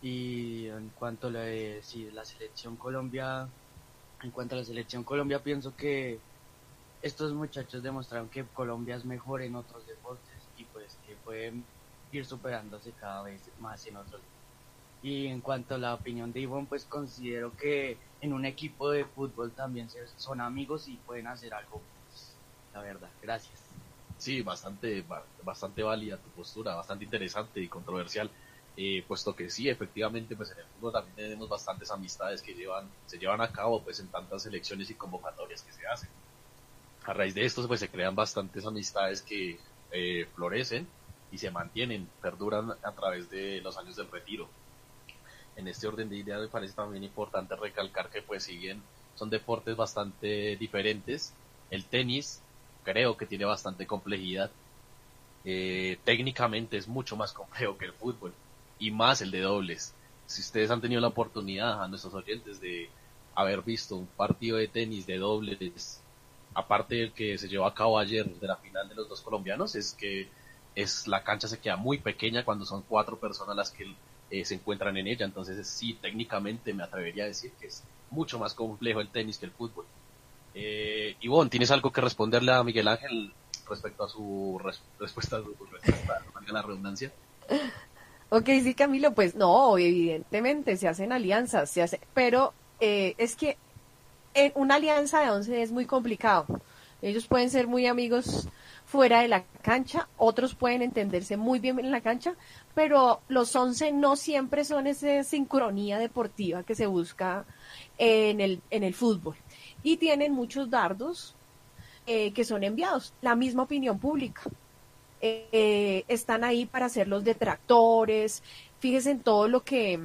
Y en cuanto a la, la selección Colombia, en cuanto a la selección Colombia, pienso que estos muchachos demostraron que Colombia es mejor en otros deportes y pues que pueden ir superándose cada vez más en otros. Y en cuanto a la opinión de Ivonne, pues considero que en un equipo de fútbol también son amigos y pueden hacer algo, la verdad. Gracias. Sí, bastante, bastante válida tu postura, bastante interesante y controversial. Eh, puesto que sí, efectivamente, pues en el fútbol también tenemos bastantes amistades que llevan, se llevan a cabo pues en tantas elecciones y convocatorias que se hacen. A raíz de esto pues se crean bastantes amistades que eh, florecen y se mantienen, perduran a través de los años del retiro. En este orden de ideas me parece también importante recalcar que pues si bien son deportes bastante diferentes, el tenis creo que tiene bastante complejidad. Eh, técnicamente es mucho más complejo que el fútbol y más el de dobles. Si ustedes han tenido la oportunidad a nuestros oyentes de haber visto un partido de tenis de dobles, aparte del que se llevó a cabo ayer de la final de los dos colombianos, es que es la cancha se queda muy pequeña cuando son cuatro personas las que eh, se encuentran en ella. Entonces sí, técnicamente me atrevería a decir que es mucho más complejo el tenis que el fútbol. Eh, Ivonne, ¿tienes algo que responderle a Miguel Ángel respecto a su respuesta, a su respuesta, la redundancia? Ok, sí, Camilo, pues no, evidentemente se hacen alianzas, se hace, pero eh, es que en una alianza de once es muy complicado. Ellos pueden ser muy amigos fuera de la cancha, otros pueden entenderse muy bien en la cancha, pero los once no siempre son esa sincronía deportiva que se busca en el, en el fútbol. Y tienen muchos dardos eh, que son enviados, la misma opinión pública. Eh, están ahí para ser los detractores. Fíjense en todo lo que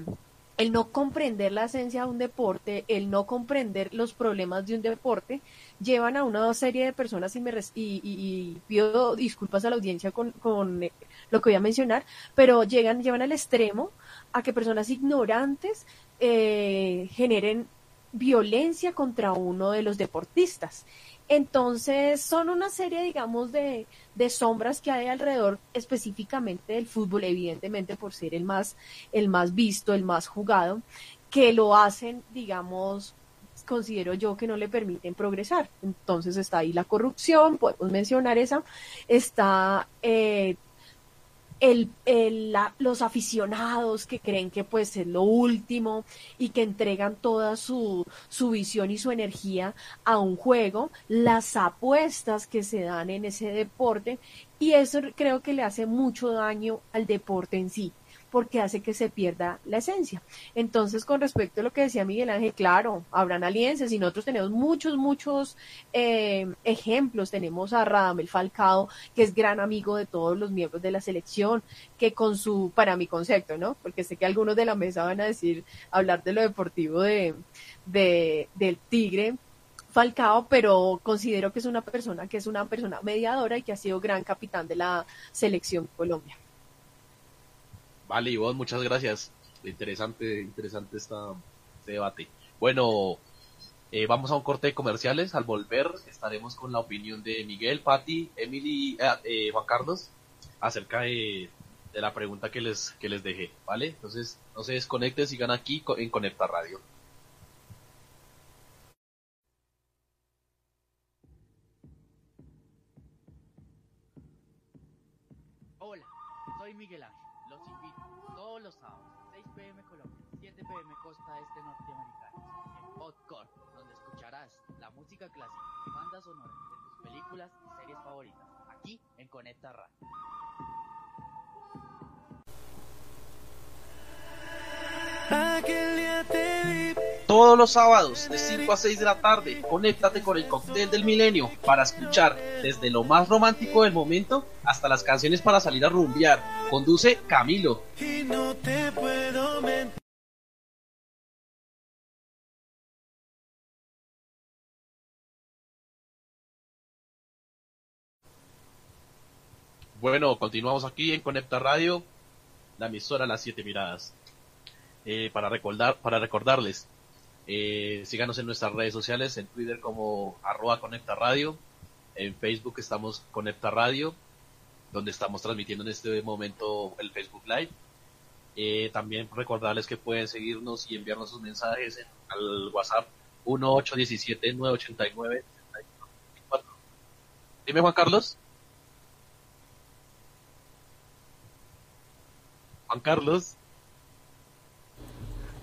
el no comprender la esencia de un deporte, el no comprender los problemas de un deporte, llevan a una serie de personas y, me y, pido disculpas a la audiencia con, eh, lo que voy a mencionar, pero llegan, llevan al extremo a que personas ignorantes eh, generen violencia contra uno de los deportistas. Entonces, son una serie, digamos, de, de sombras que hay alrededor específicamente del fútbol, evidentemente por ser el más, el más visto, el más jugado, que lo hacen, digamos, considero yo que no le permiten progresar. Entonces está ahí la corrupción, podemos mencionar esa, está eh, el, los aficionados que creen que pues es lo último y que entregan toda su, su visión y su energía a un juego, las apuestas que se dan en ese deporte y eso creo que le hace mucho daño al deporte en sí porque hace que se pierda la esencia. Entonces, con respecto a lo que decía Miguel Ángel, claro, habrán alianzas y nosotros tenemos muchos, muchos eh, ejemplos. Tenemos a Radamel Falcao, que es gran amigo de todos los miembros de la selección, que con su, para mi concepto, ¿no? Porque sé que algunos de la mesa van a decir, hablar de lo deportivo de, de del Tigre, Falcao, pero considero que es una persona que es una persona mediadora y que ha sido gran capitán de la selección Colombia. Vale, Ivonne, muchas gracias. Interesante, interesante esta, este debate. Bueno, eh, vamos a un corte de comerciales. Al volver estaremos con la opinión de Miguel, Patti, Emily, eh, eh, Juan Carlos acerca de, la pregunta que les, que les dejé, ¿vale? Entonces, no se desconecten, sigan aquí en Conecta Radio. Música clásica y bandas sonoras de tus películas y series favoritas, aquí en Conecta Radio. Todos los sábados de 5 a 6 de la tarde, conéctate con el cóctel del milenio para escuchar desde lo más romántico del momento hasta las canciones para salir a rumbear. Conduce Camilo. Bueno, continuamos aquí en Conecta Radio, la emisora Las Siete Miradas. Eh, para recordar, para recordarles, eh, síganos en nuestras redes sociales, en Twitter como arroba Conecta Radio, en Facebook estamos Conecta Radio, donde estamos transmitiendo en este momento el Facebook Live. Eh, también recordarles que pueden seguirnos y enviarnos sus mensajes al WhatsApp 1817-989. Dime Juan Carlos. Juan Carlos.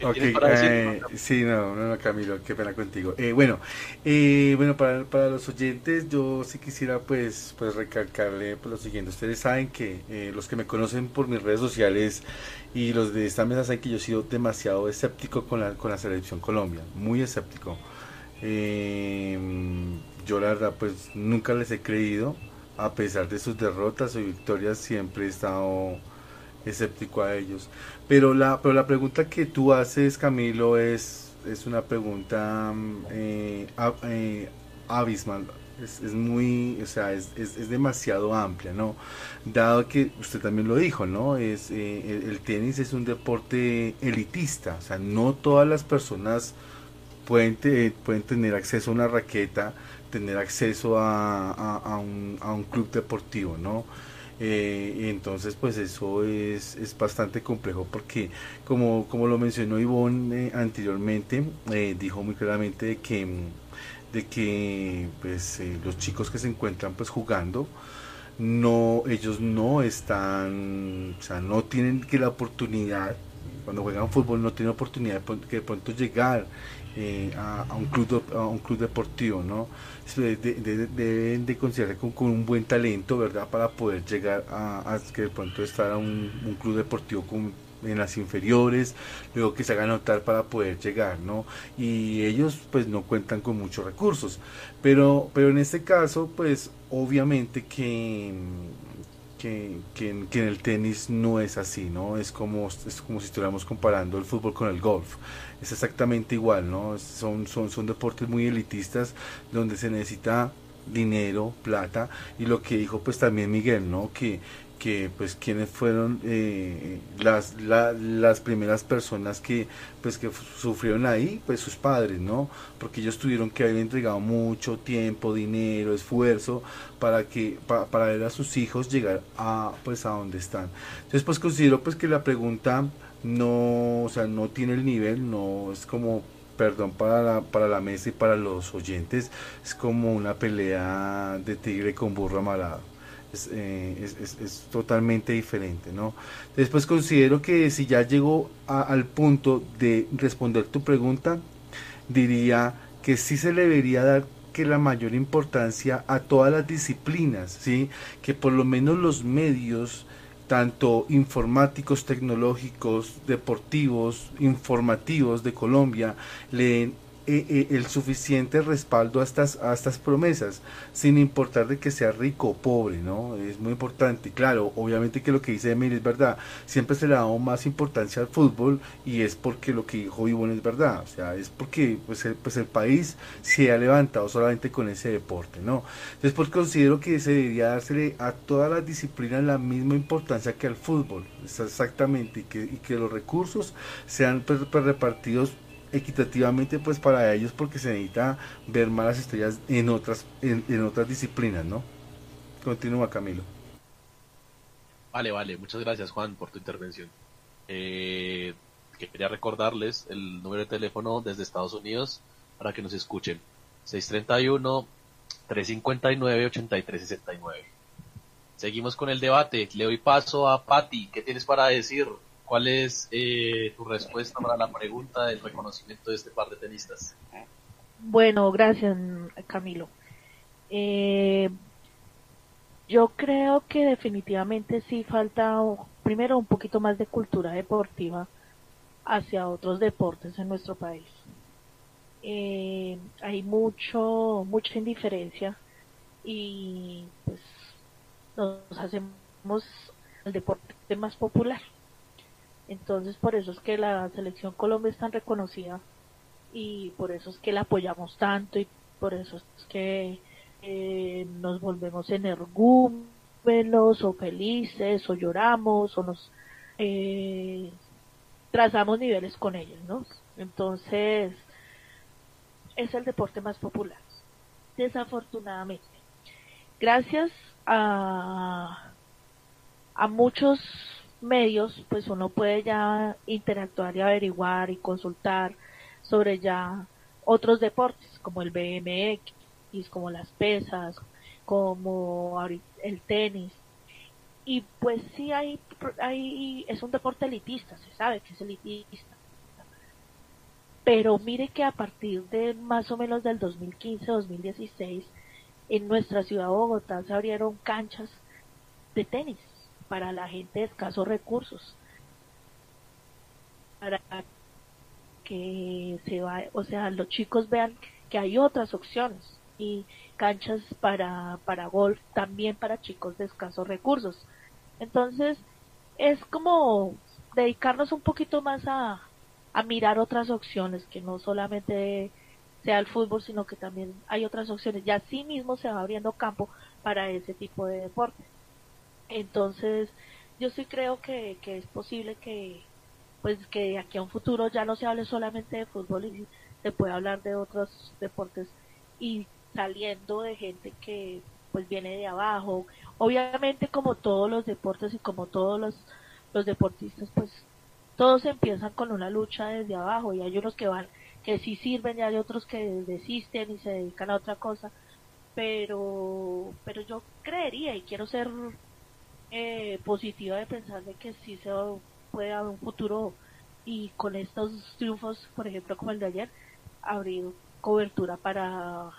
Ok, eh, sí, no, no, Camilo, qué pena contigo. Eh, bueno, eh, bueno para, para los oyentes, yo sí quisiera pues, pues recalcarle pues, lo siguiente. Ustedes saben que eh, los que me conocen por mis redes sociales y los de esta mesa saben que yo he sido demasiado escéptico con la, con la selección Colombia, muy escéptico. yo la verdad pues nunca les he creído, a pesar de sus derrotas o victorias, siempre he estado escéptico a ellos. Pero la, pero la pregunta que tú haces, Camilo, es, es una pregunta mm, eh, eh, abismal. Es, es, muy, o sea, es, es, demasiado amplia, ¿no? Dado que usted también lo dijo, ¿no? Es, eh, el, tenis es un deporte elitista, o sea, no todas las personas pueden, pueden tener acceso a una raqueta, tener acceso a, a, un, a un club deportivo, ¿no? Eh, entonces pues eso es, es, bastante complejo porque como, como lo mencionó Ivonne eh, anteriormente, eh, dijo muy claramente de que, de que pues, los chicos que se encuentran pues jugando, no, ellos no están, o sea, no tienen que la oportunidad, cuando juegan fútbol no tienen oportunidad de, que de pronto llegar a, un club, a un club deportivo, ¿no? deben de considerar con, un buen talento, ¿verdad? Para poder llegar a, que de pronto estar a un, club deportivo en las inferiores, luego que se haga notar para poder llegar, ¿no? Y ellos pues no cuentan con muchos recursos. Pero, pero en este caso, pues obviamente que, que, que, en el tenis no es así, ¿no? Es como, es como si estuviéramos comparando el fútbol con el golf es exactamente igual, ¿no? Son, son, son deportes muy elitistas donde se necesita dinero, plata, y lo que dijo pues también Miguel, ¿no? Que, que pues quienes fueron eh, las, las primeras personas que pues que sufrieron ahí pues sus padres no porque ellos tuvieron que haber entregado mucho tiempo dinero esfuerzo para que para ver a sus hijos llegar a pues a donde están entonces pues considero pues que la pregunta no, o sea, no tiene el nivel, no es como perdón para la, para la mesa y para los oyentes, es como una pelea de tigre con burro amarado. Es, eh, es, es, es, totalmente diferente, ¿no? Después considero que si ya llego a, al punto de responder tu pregunta, diría que sí se le debería dar que la mayor importancia a todas las disciplinas, ¿sí? Que por lo menos los medios tanto informáticos, tecnológicos, deportivos, informativos de Colombia, le eh, eh, el suficiente respaldo a estas, a estas promesas, sin importar de que sea rico o pobre, ¿no? Es muy importante. Claro, obviamente que lo que dice Emil es verdad, siempre se le da más importancia al fútbol y es porque lo que dijo Ivonne es verdad, o sea, es porque pues el, pues el país se ha levantado solamente con ese deporte, ¿no? Después considero que se debería dársele a todas las disciplinas la misma importancia que al fútbol, exactamente, y que, y que los recursos sean pues, pues repartidos equitativamente pues para ellos porque se necesita ver malas estrellas en otras en, en otras disciplinas no continúa Camilo. Vale vale. Muchas gracias Juan por tu intervención. Eh, quería recordarles el número de teléfono desde Estados Unidos para que nos escuchen. 631 359 8369 seguimos con el debate. Le doy paso a Patti. ¿qué tienes para decir? ¿Cuál es eh, tu respuesta para la pregunta del reconocimiento de este par de tenistas? Bueno, gracias Camilo. Eh, yo creo que definitivamente sí falta primero un poquito más de cultura deportiva hacia otros deportes en nuestro país. Eh, hay mucho, mucha indiferencia y pues nos hacemos el deporte más popular. Entonces por eso es que la selección Colombia es tan reconocida y por eso es que la apoyamos tanto y por eso es que eh, nos volvemos energúmenos o felices o lloramos o nos eh, trazamos niveles con ellos, ¿no? Entonces es el deporte más popular, desafortunadamente. Gracias a, a muchos medios, pues uno puede ya interactuar y averiguar y consultar sobre ya otros deportes como el BMX, como las pesas, como el tenis. Y pues sí hay, hay, es un deporte elitista, se sabe que es elitista. Pero mire que a partir de más o menos del 2015-2016, en nuestra ciudad de Bogotá se abrieron canchas de tenis para la gente de escasos recursos. Para que se va, o sea, los chicos vean que hay otras opciones y canchas para, para golf también para chicos de escasos recursos. Entonces, es como dedicarnos un poquito más a, a mirar otras opciones, que no solamente sea el fútbol, sino que también hay otras opciones. Y así mismo se va abriendo campo para ese tipo de deportes. Entonces, yo sí creo que, que es posible que, pues, que aquí a un futuro ya no se hable solamente de fútbol y se pueda hablar de otros deportes y saliendo de gente que, pues, viene de abajo. Obviamente, como todos los deportes y como todos los, los deportistas, pues, todos empiezan con una lucha desde abajo y hay unos que van, que sí sirven y hay otros que desisten y se dedican a otra cosa. Pero, pero yo creería y quiero ser eh, positiva de pensar de que sí se puede haber un futuro y con estos triunfos, por ejemplo, como el de ayer, abrir cobertura para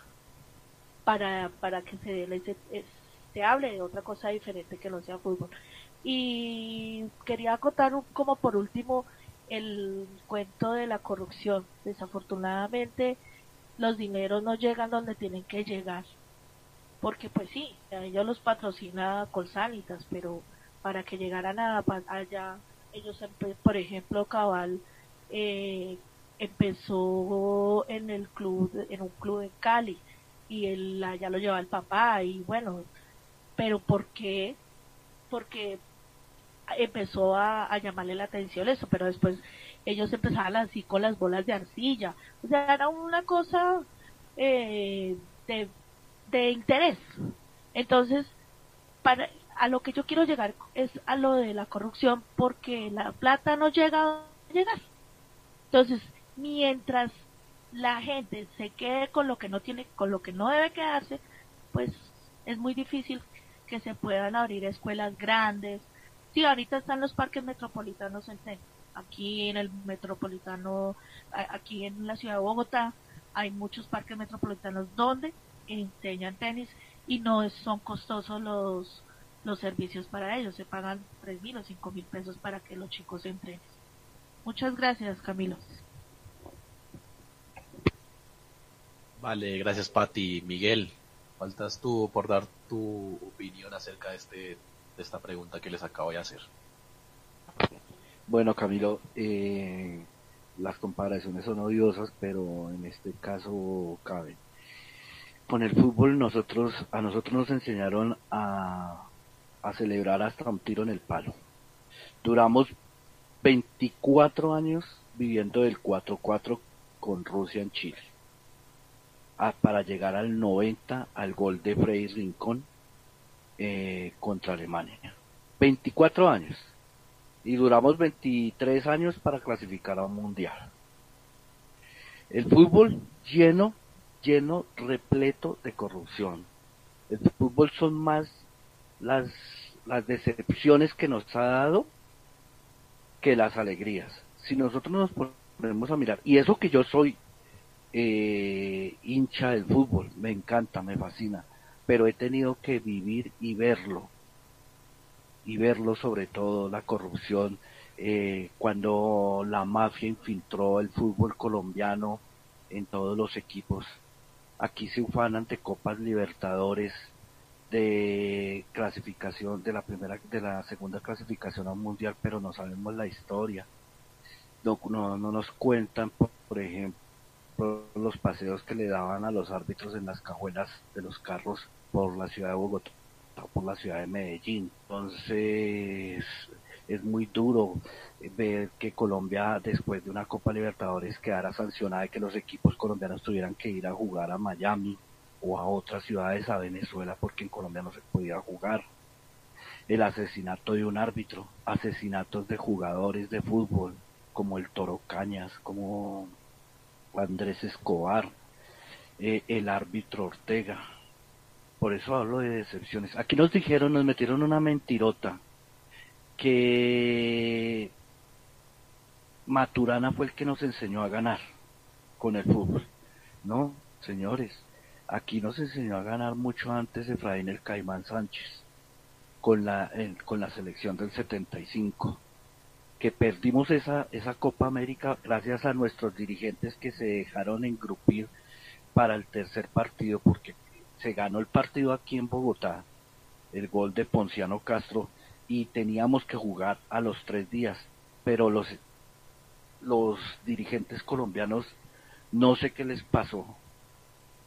para para que se, se, eh, se hable de otra cosa diferente que no sea fútbol. Y quería acotar como por último el cuento de la corrupción. Desafortunadamente los dineros no llegan donde tienen que llegar porque pues sí, ellos los patrocina Colsanitas, pero para que llegaran a, allá, ellos, por ejemplo, Cabal eh, empezó en el club, en un club en Cali, y él allá lo lleva el papá, y bueno, pero ¿por qué? Porque empezó a, a, llamarle la atención eso, pero después ellos empezaban así con las bolas de arcilla, o sea, era una cosa eh, de de interés. Entonces, para, a lo que yo quiero llegar es a lo de la corrupción porque la plata no llega a llegar. Entonces, mientras la gente se quede con lo que no tiene, con lo que no debe quedarse, pues es muy difícil que se puedan abrir escuelas grandes. Sí, ahorita están los parques metropolitanos en Aquí en el metropolitano, aquí en la ciudad de Bogotá, hay muchos parques metropolitanos donde enseñan tenis y no son costosos los, los servicios para ellos. Se pagan tres mil o cinco mil pesos para que los chicos entrenen. Muchas gracias, Camilo. Vale, gracias, Pati. Miguel, faltas tú por dar tu opinión acerca de, este, de esta pregunta que les acabo de hacer. Bueno, Camilo, eh, las comparaciones son odiosas, pero en este caso caben. Con el fútbol nosotros, a nosotros nos enseñaron a, a celebrar hasta un tiro en el palo. Duramos 24 años viviendo del 4-4 con Rusia en Chile. para llegar al 90 al gol de Frey Rincón eh, contra Alemania. 24 años y duramos 23 años para clasificar a un mundial. El fútbol lleno, lleno, repleto de corrupción. El fútbol son más las, las decepciones que nos ha dado que las alegrías. Si nosotros nos ponemos a mirar, y eso que yo soy eh, hincha del fútbol, me encanta, me fascina, pero he tenido que vivir y verlo y verlo sobre todo la corrupción eh, cuando la mafia infiltró el fútbol colombiano en todos los equipos. Aquí se ufan ante Copas Libertadores de clasificación de la primera de la segunda clasificación a un mundial pero no sabemos la historia no, no, nos cuentan por, por, ejemplo los paseos que le daban a los árbitros en las cajuelas de los carros por la ciudad de Bogotá por la ciudad de Medellín. Entonces es muy duro ver que Colombia después de una Copa Libertadores quedara sancionada y que los equipos colombianos tuvieran que ir a jugar a Miami o a otras ciudades a Venezuela porque en Colombia no se podía jugar. El asesinato de un árbitro, asesinatos de jugadores de fútbol como el Toro Cañas, como Andrés Escobar, eh, el árbitro Ortega, por eso hablo de decepciones. Aquí nos dijeron, nos metieron una mentirota, que Maturana fue el que nos enseñó a ganar con el fútbol. No, señores, aquí nos enseñó a ganar mucho antes Efraín el Caimán Sánchez, con la, con la selección del 75 que perdimos esa, esa Copa América gracias a nuestros dirigentes que se dejaron engrupir para el tercer partido porque se ganó el partido aquí en Bogotá, el gol de Ponciano Castro, y teníamos que jugar a los tres días, pero los, los dirigentes colombianos no sé qué les pasó,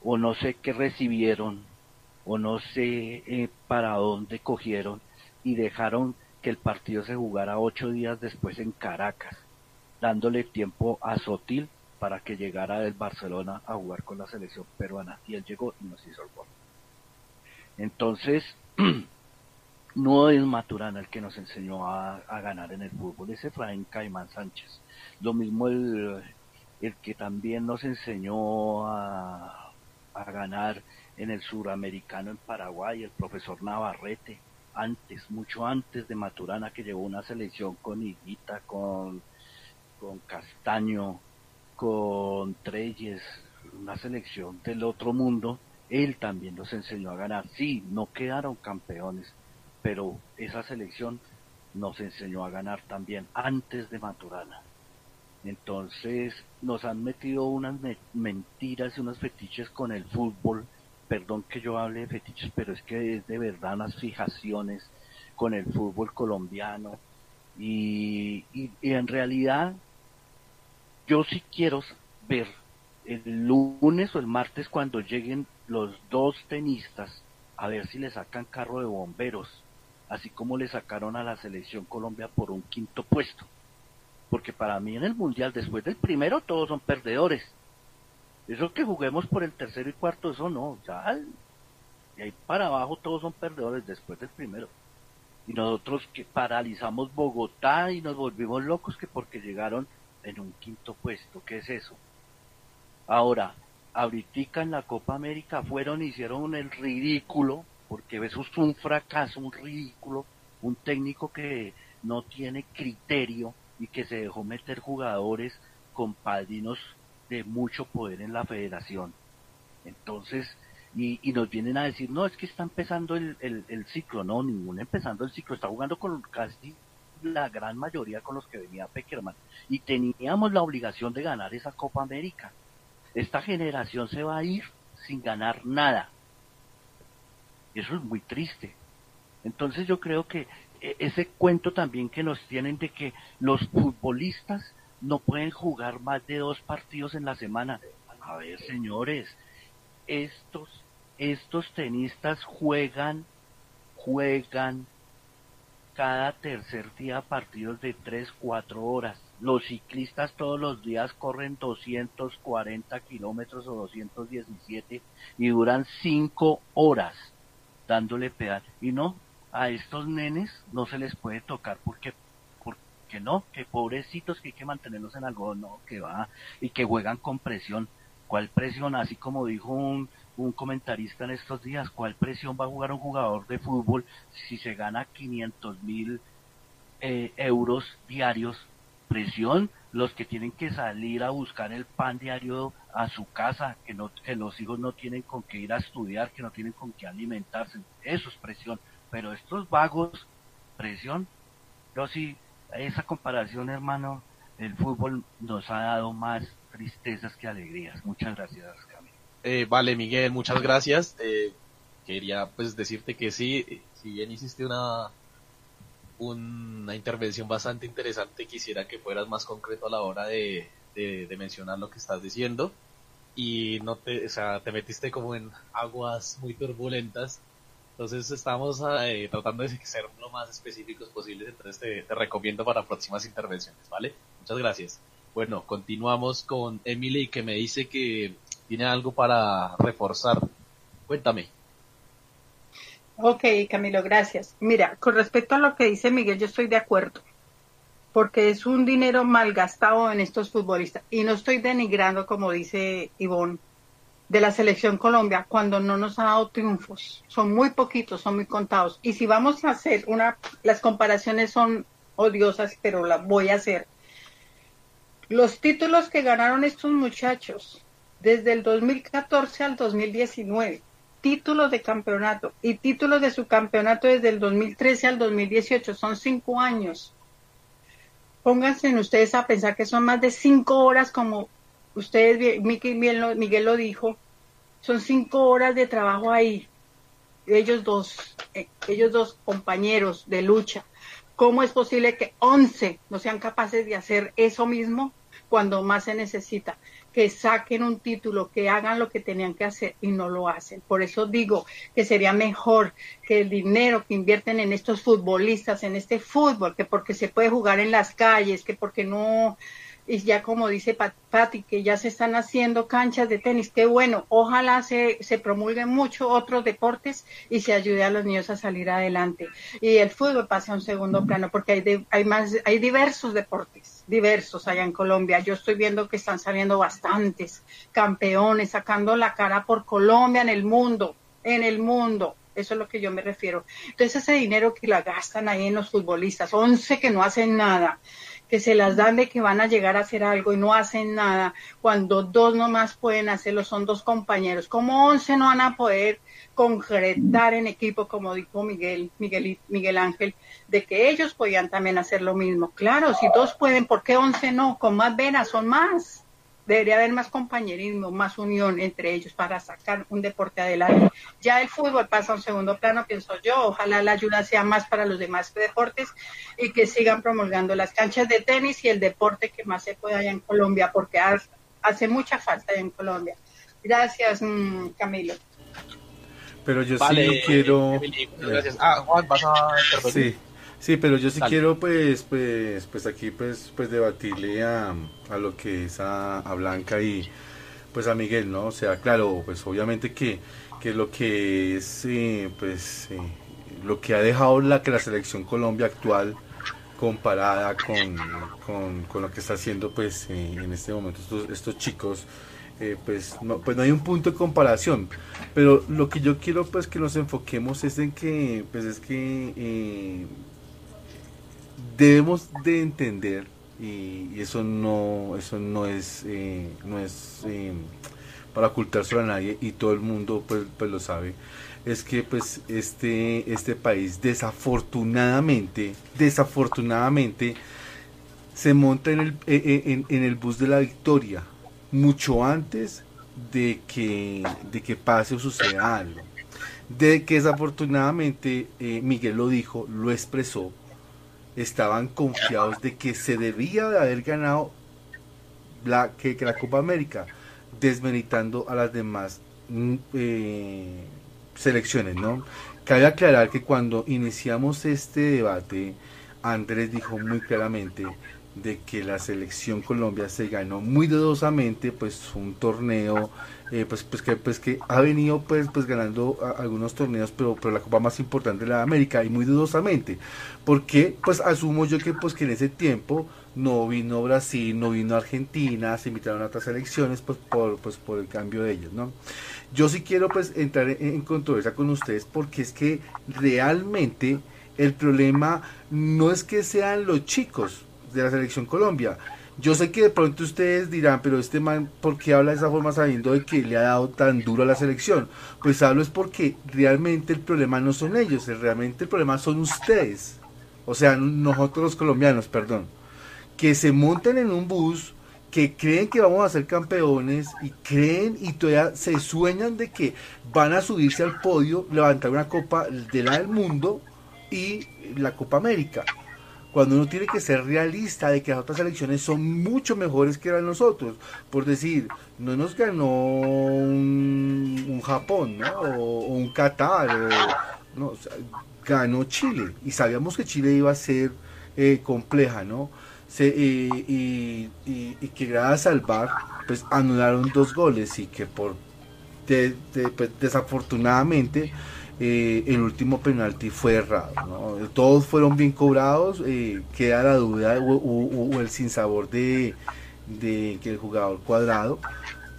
o no sé qué recibieron, o no sé eh, para dónde cogieron, y dejaron que el partido se jugara ocho días después en Caracas, dándole tiempo a Sotil para que llegara del Barcelona a jugar con la selección peruana y él llegó y nos hizo el gol. Entonces, no es Maturana el que nos enseñó a, ganar en el fútbol, es Efraín Caimán Sánchez. Lo mismo el, el que también nos enseñó a, a ganar en el suramericano en Paraguay, el profesor Navarrete, antes, mucho antes de Maturana, que llevó una selección con Higuita, con, con Castaño, con Treyes, una selección del otro mundo, él también los enseñó a ganar. Sí, no quedaron campeones, pero esa selección nos enseñó a ganar también antes de Maturana. Entonces nos han metido unas mentiras y unos fetiches con el fútbol. Perdón que yo hable de fetiches, pero es que es de verdad unas fijaciones con el fútbol colombiano. y en realidad yo sí quiero ver el lunes o el martes cuando lleguen los dos tenistas a ver si le sacan carro de bomberos, así como le sacaron a la selección Colombia por un quinto puesto. Porque para mí en el Mundial, después del primero, todos son perdedores. Eso que juguemos por el tercero y cuarto, eso no, ya y ahí para abajo todos son perdedores después del primero. Y nosotros que paralizamos Bogotá y nos volvimos locos que porque llegaron en un quinto puesto. ¿Qué es eso? Ahora, ahorita en la Copa América fueron hicieron el ridículo, porque eso es un fracaso, un ridículo, un técnico que no tiene criterio y que se dejó meter jugadores con padrinos de mucho poder en la federación. Entonces, y, nos vienen a decir, no, es que está empezando el, el, ciclo, no, ningún empezando el ciclo, está jugando con casi la gran mayoría con los que venía Peckerman. Y teníamos la obligación de ganar esa Copa América. Esta generación se va a ir sin ganar nada. Eso es muy triste. Entonces yo creo que ese cuento también que nos tienen de que los futbolistas no pueden jugar más de dos partidos en la semana. A ver, señores, estos, estos tenistas juegan, juegan cada tercer día partidos de 3, 4 horas. Los ciclistas todos los días corren 240 kilómetros o 217 y duran 5 horas dándole pedal. Y no, a estos nenes no se les puede tocar porque porque no, que pobrecitos que hay que mantenerlos en algo, no, que va, y que juegan con presión. ¿Cuál presión? Así como dijo un, un comentarista en estos días, ¿cuál presión va a jugar un jugador de fútbol si se gana 500 mil eh, euros diarios? Presión, los que tienen que salir a buscar el pan diario a su casa, que, no, que los hijos no tienen con qué ir a estudiar, que no tienen con qué alimentarse, eso es presión. Pero estos vagos, presión, yo sí, esa comparación, hermano, el fútbol nos ha dado más tristezas que alegrías. Muchas gracias, Camilo. Eh, vale, Miguel, muchas gracias. Eh, quería pues decirte que sí, si bien hiciste una una intervención bastante interesante, quisiera que fueras más concreto a la hora de, de, de mencionar lo que estás diciendo y no te, o sea, te metiste como en aguas muy turbulentas entonces estamos eh, tratando de ser lo más específicos posibles, entonces te, recomiendo para próximas intervenciones, ¿vale? Muchas gracias. Bueno, continuamos con Emily que me dice que tiene algo para reforzar. Cuéntame. Ok, Camilo, gracias. Mira, con respecto a lo que dice Miguel, yo estoy de acuerdo, porque es un dinero malgastado en estos futbolistas. Y no estoy denigrando, como dice Ivonne, de la selección Colombia cuando no nos ha dado triunfos. Son muy poquitos, son muy contados. Y si vamos a hacer una, las comparaciones son odiosas, pero las voy a hacer. Los títulos que ganaron estos muchachos desde el 2014 al 2019, títulos de campeonato y títulos de su campeonato desde el 2013 al 2018, son cinco años. Pónganse ustedes a pensar que son más de cinco horas como ustedes, Miguel, lo dijo, son cinco horas de trabajo ahí, ellos dos, eh, ellos dos compañeros de lucha. ¿Cómo es posible que once no sean capaces de hacer eso mismo cuando más se necesita? Que saquen un título, que hagan lo que tenían que hacer y no lo hacen. Por eso digo que sería mejor que el dinero que invierten en estos futbolistas, en este fútbol, que porque se puede jugar en las calles, que porque no y ya como dice Patti, que ya se están haciendo canchas de tenis, qué bueno, ojalá se, se promulguen mucho otros deportes y se ayude a los niños a salir adelante. Y el fútbol pase a un segundo plano, porque hay, hay más, hay diversos deportes, diversos allá en Colombia. Yo estoy viendo que están saliendo bastantes campeones, sacando la cara por Colombia en el mundo, en el mundo. Eso es lo que yo me refiero. Entonces ese dinero que la gastan ahí en los futbolistas, once que no hacen nada, que se las dan de que van a llegar a hacer algo y no hacen nada, cuando dos nomás pueden hacerlo, son dos compañeros. Como once no van a poder concretar en equipo, como dijo Miguel, Miguel, Miguel Ángel, de que ellos podían también hacer lo mismo. Claro, si dos pueden, ¿por qué once no? Con más venas son más debería haber más compañerismo, más unión entre ellos para sacar un deporte adelante. Ya el fútbol pasa a un segundo plano, pienso yo. Ojalá la ayuda sea más para los demás deportes y que sigan promulgando las canchas de tenis y el deporte que más se pueda allá en Colombia, porque hace mucha falta allá en Colombia. Gracias, mm, Camilo. Pero yo sí quiero. gracias. Ah, Juan, vas a Sí. Sí, pero yo sí quiero pues pues pues aquí pues pues debatirle a, a lo que es a, a, Blanca y pues a Miguel, ¿no? O sea, claro, pues obviamente que, que lo que es eh, pues eh, lo que ha dejado la que la selección Colombia actual comparada con, con, con lo que está haciendo pues eh, en este momento estos, estos chicos eh, pues, no, pues no hay un punto de comparación. Pero lo que yo quiero pues que nos enfoquemos es en que, pues es que eh, debemos de entender y, eso no, eso no es, eh, no es para ocultárselo a nadie y todo el mundo pues, pues lo sabe es que pues este, este país desafortunadamente, desafortunadamente se monta en el, en, en el bus de la victoria mucho antes de que, de que pase o suceda algo. De que desafortunadamente, eh, Miguel lo dijo, lo expresó, estaban confiados de que se debía de haber ganado la, que, la Copa América, desmeritando a las demás mm, eh, selecciones, ¿no? Cabe aclarar que cuando iniciamos este debate, Andrés dijo muy claramente de que la selección Colombia se ganó muy dudosamente pues un torneo eh, pues pues que pues que ha venido pues pues ganando algunos torneos pero pero la copa más importante de la América y muy dudosamente porque pues asumo yo que pues que en ese tiempo no vino Brasil no vino Argentina se invitaron a otras selecciones pues por pues por el cambio de ellos no yo sí quiero pues entrar en, en controversia con ustedes porque es que realmente el problema no es que sean los chicos de la selección Colombia. Yo sé que de pronto ustedes dirán, pero este man, ¿por qué habla de esa forma sabiendo de que le ha dado tan duro a la selección? Pues hablo es porque realmente el problema no son ellos, realmente el problema son ustedes. O sea, nosotros los colombianos, perdón. Que se monten en un bus, que creen que vamos a ser campeones y creen y todavía se sueñan de que van a subirse al podio, levantar una copa de la del mundo y la Copa América cuando uno tiene que ser realista de que las otras elecciones son mucho mejores que las nosotros. Por decir, no nos ganó un, Japón, ¿no? O, un Qatar, no, ganó Chile. Y sabíamos que Chile iba a ser eh, compleja, ¿no? Se, y, que gracias al VAR, pues anularon dos goles y que por pues, desafortunadamente eh, el último penalti fue errado. Todos fueron bien cobrados, eh, queda la duda o, el sinsabor de, de que el jugador cuadrado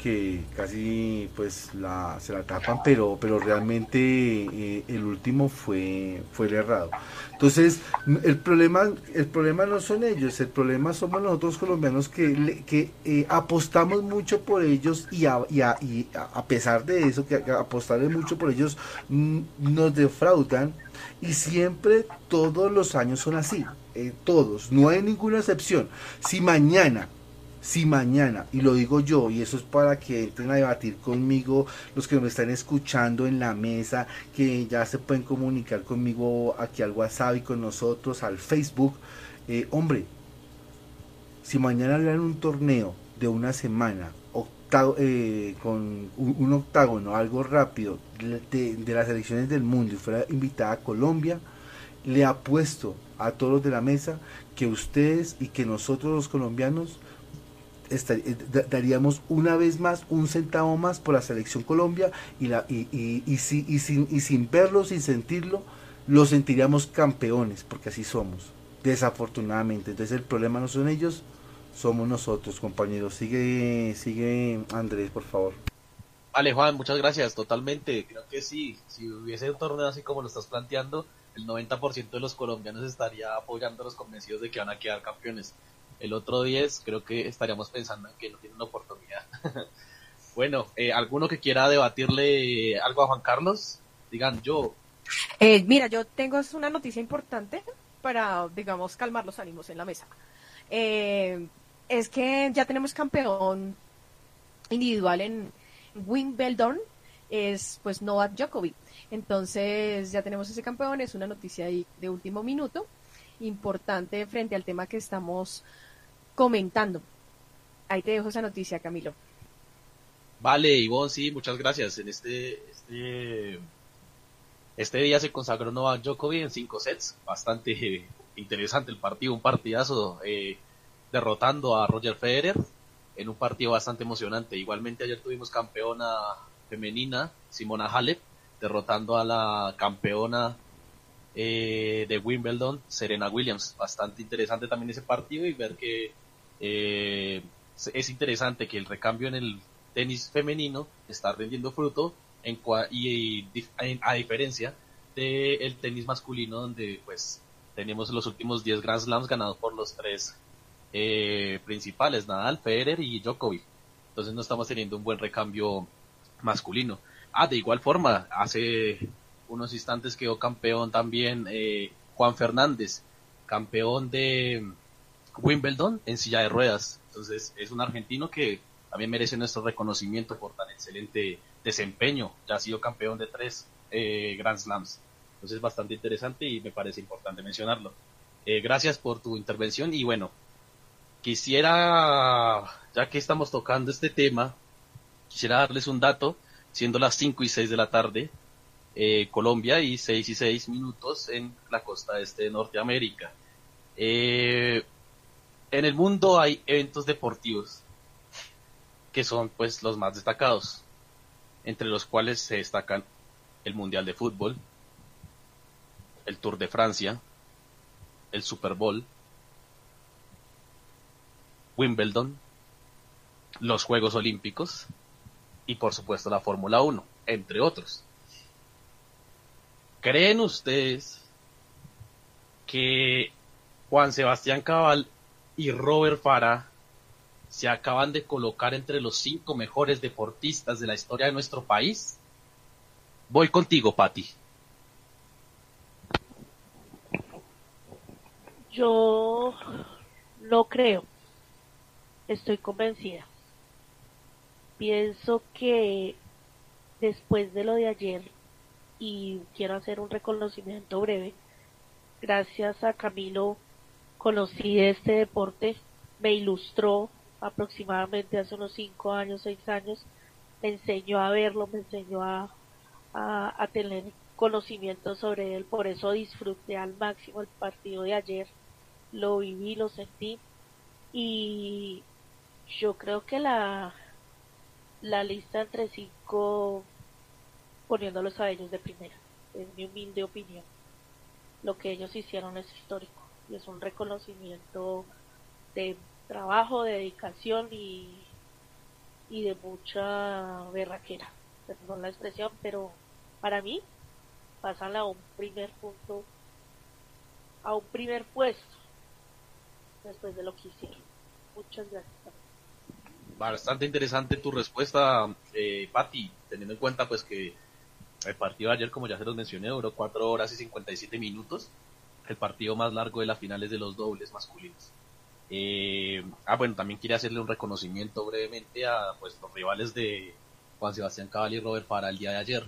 que casi pues la, se la tapan, pero, pero realmente eh, el último fue, fue el errado. Entonces, el problema, el problema no son ellos, el problema somos nosotros colombianos que, que eh, apostamos mucho por ellos y a, y, a, y a, pesar de eso, que apostarle mucho por ellos, mm, nos defraudan y siempre todos los años son así, eh, todos, no hay ninguna excepción. Si mañana si mañana, y lo digo yo, y eso es para que entren a debatir conmigo los que me están escuchando en la mesa, que ya se pueden comunicar conmigo aquí al WhatsApp y con nosotros al Facebook, eh, hombre, si mañana le dan un torneo de una semana, octavo, eh, con un, octágono, algo rápido, de, de las elecciones del mundo y fuera invitada a Colombia, le apuesto a todos los de la mesa que ustedes y que nosotros los colombianos eh, daríamos una vez más un centavo más por la selección Colombia y, la, y, y, y, sin, y sin verlo, sin sentirlo, lo sentiríamos campeones, porque así somos, desafortunadamente. Entonces el problema no son ellos, somos nosotros, compañeros. Sigue, sigue Andrés, por favor. Vale, Juan, muchas gracias, totalmente. Creo que sí, si hubiese un torneo así como lo estás planteando, el 90% de los colombianos estaría apoyando a los convencidos de que van a quedar campeones el otro 10 creo que estaríamos pensando en que no tiene una oportunidad. bueno, eh, ¿alguno que quiera debatirle algo a Juan Carlos? Digan yo. Eh, mira, yo tengo una noticia importante para, digamos, calmar los ánimos en la mesa. Eh, es que ya tenemos campeón individual en Wimbledon, es pues Novak Djokovic. Entonces ya tenemos ese campeón, es una noticia de último minuto, importante frente al tema que estamos comentando. Ahí te dejo esa noticia, Camilo. Vale, Ivonne, sí, muchas gracias. En este, este, este día se consagró Novak Djokovic en cinco sets. Bastante interesante el partido, un partidazo, eh, derrotando a Roger Federer en un partido bastante emocionante. Igualmente ayer tuvimos campeona femenina, Simona Halep, derrotando a la campeona eh, de Wimbledon, Serena Williams. Bastante interesante también ese partido y ver que eh, es interesante que el recambio en el tenis femenino está rindiendo fruto en y, a diferencia del tenis masculino donde pues tenemos los últimos 10 Grand Slams ganados por los tres eh, principales, Nadal, Federer y Djokovic. Entonces no estamos teniendo un buen recambio masculino. Ah, de igual forma, hace unos instantes quedó campeón también eh, Juan Fernández, campeón de Wimbledon en silla de ruedas. Entonces es un argentino que también merece nuestro reconocimiento por tan excelente desempeño. Ya ha sido campeón de tres eh, Grand Slams. Entonces es bastante interesante y me parece importante mencionarlo. Eh, gracias por tu intervención y bueno, quisiera, ya que estamos tocando este tema, quisiera darles un dato, siendo las 5 y 6 de la tarde, eh, Colombia y 6 y 6 minutos en la costa este de Norteamérica. Eh, en el mundo hay eventos deportivos que son pues los más destacados, entre los cuales se destacan el Mundial de Fútbol, el Tour de Francia, el Super Bowl, Wimbledon, los Juegos Olímpicos y por supuesto la Fórmula 1, entre otros. ¿Creen ustedes que Juan Sebastián Cabal y Robert Farah se acaban de colocar entre los cinco mejores deportistas de la historia de nuestro país? Voy contigo, Patti. Yo no creo. Estoy convencida. Pienso que después de lo de ayer, y quiero hacer un reconocimiento breve, gracias a Camilo conocí este deporte, me ilustró aproximadamente hace unos cinco años, seis años, me enseñó a verlo, me enseñó a, a, tener conocimiento sobre él, por eso disfruté al máximo el partido de ayer, lo viví, lo sentí y yo creo que la, la lista entre cinco poniéndolos a ellos de primera, es mi humilde opinión. Lo que ellos hicieron es histórico y es un reconocimiento de trabajo, de dedicación y, y de mucha berraquera, perdón la expresión, pero para mí pasan a un primer punto, a un primer puesto después de lo que hicieron. Muchas gracias. Bastante interesante tu respuesta, eh, Patti, teniendo en cuenta pues que el partido de ayer, como ya se los mencioné, duró 4 horas y 57 minutos. El partido más largo de las finales de los dobles masculinos. Eh, ah, bueno, también quería hacerle un reconocimiento brevemente a pues, los rivales de Juan Sebastián Cabal y Robert para el día de ayer.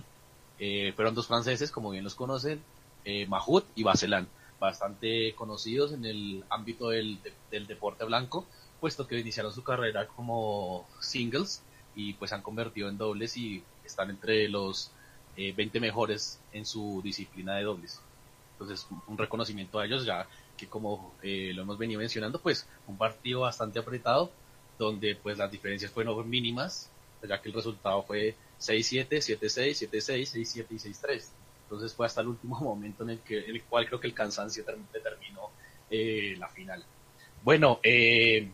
Eh, fueron dos franceses, como bien los conocen, eh, Mahut y Bacelan, bastante conocidos en el ámbito del, deporte blanco, puesto que iniciaron su carrera como singles y pues han convertido en dobles y están entre los 20 mejores en su disciplina de dobles. Entonces, un reconocimiento a ellos ya que como eh, lo hemos venido mencionando, pues un partido bastante apretado, donde pues las diferencias fueron mínimas, ya que el resultado fue 6-7, 7-6, 7-6, 6-7 y 6-3. Entonces fue hasta el último momento en el, que, el cual creo que el cansancio determinó eh, la final. Bueno, eh,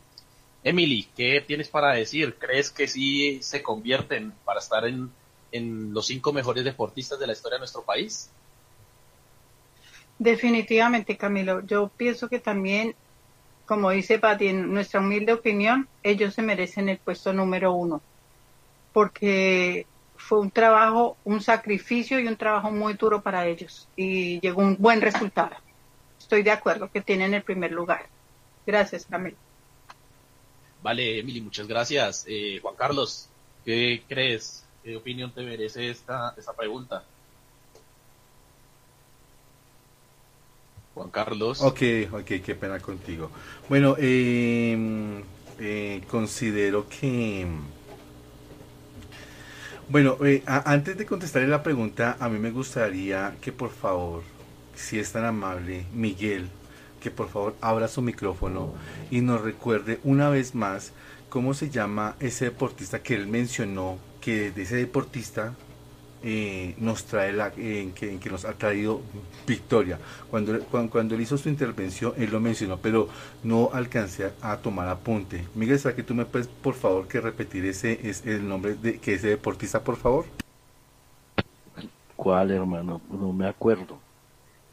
Emily, ¿qué tienes para decir? ¿Crees que sí se convierten para estar en, en los cinco mejores deportistas de la historia de nuestro país? Definitivamente, Camilo. Yo pienso que también, como dice Pati, en nuestra humilde opinión, ellos se merecen el puesto número uno, porque fue un trabajo, un sacrificio y un trabajo muy duro para ellos y llegó un buen resultado. Estoy de acuerdo que tienen el primer lugar. Gracias, Camilo. Vale, Emily, muchas gracias. Eh, Juan Carlos, ¿qué crees? ¿Qué opinión te merece esta, esta pregunta? Juan Carlos. Ok, ok, qué pena contigo. Bueno, em, eh, considero que... Bueno, eh, antes de contestarle la pregunta, a mí me gustaría que por favor, si es tan amable, Miguel, que por favor abra su micrófono y nos recuerde una vez más cómo se llama ese deportista que él mencionó, que de ese deportista eh, nos trae la, en, que, en que nos ha traído victoria. Cuando, cuando, él hizo su intervención, él lo mencionó, pero no alcancé a tomar apunte. Miguel, ¿será que tú me puedes, por favor, que repetir ese es el nombre de que ese deportista, por favor? ¿Cuál, hermano? No me acuerdo.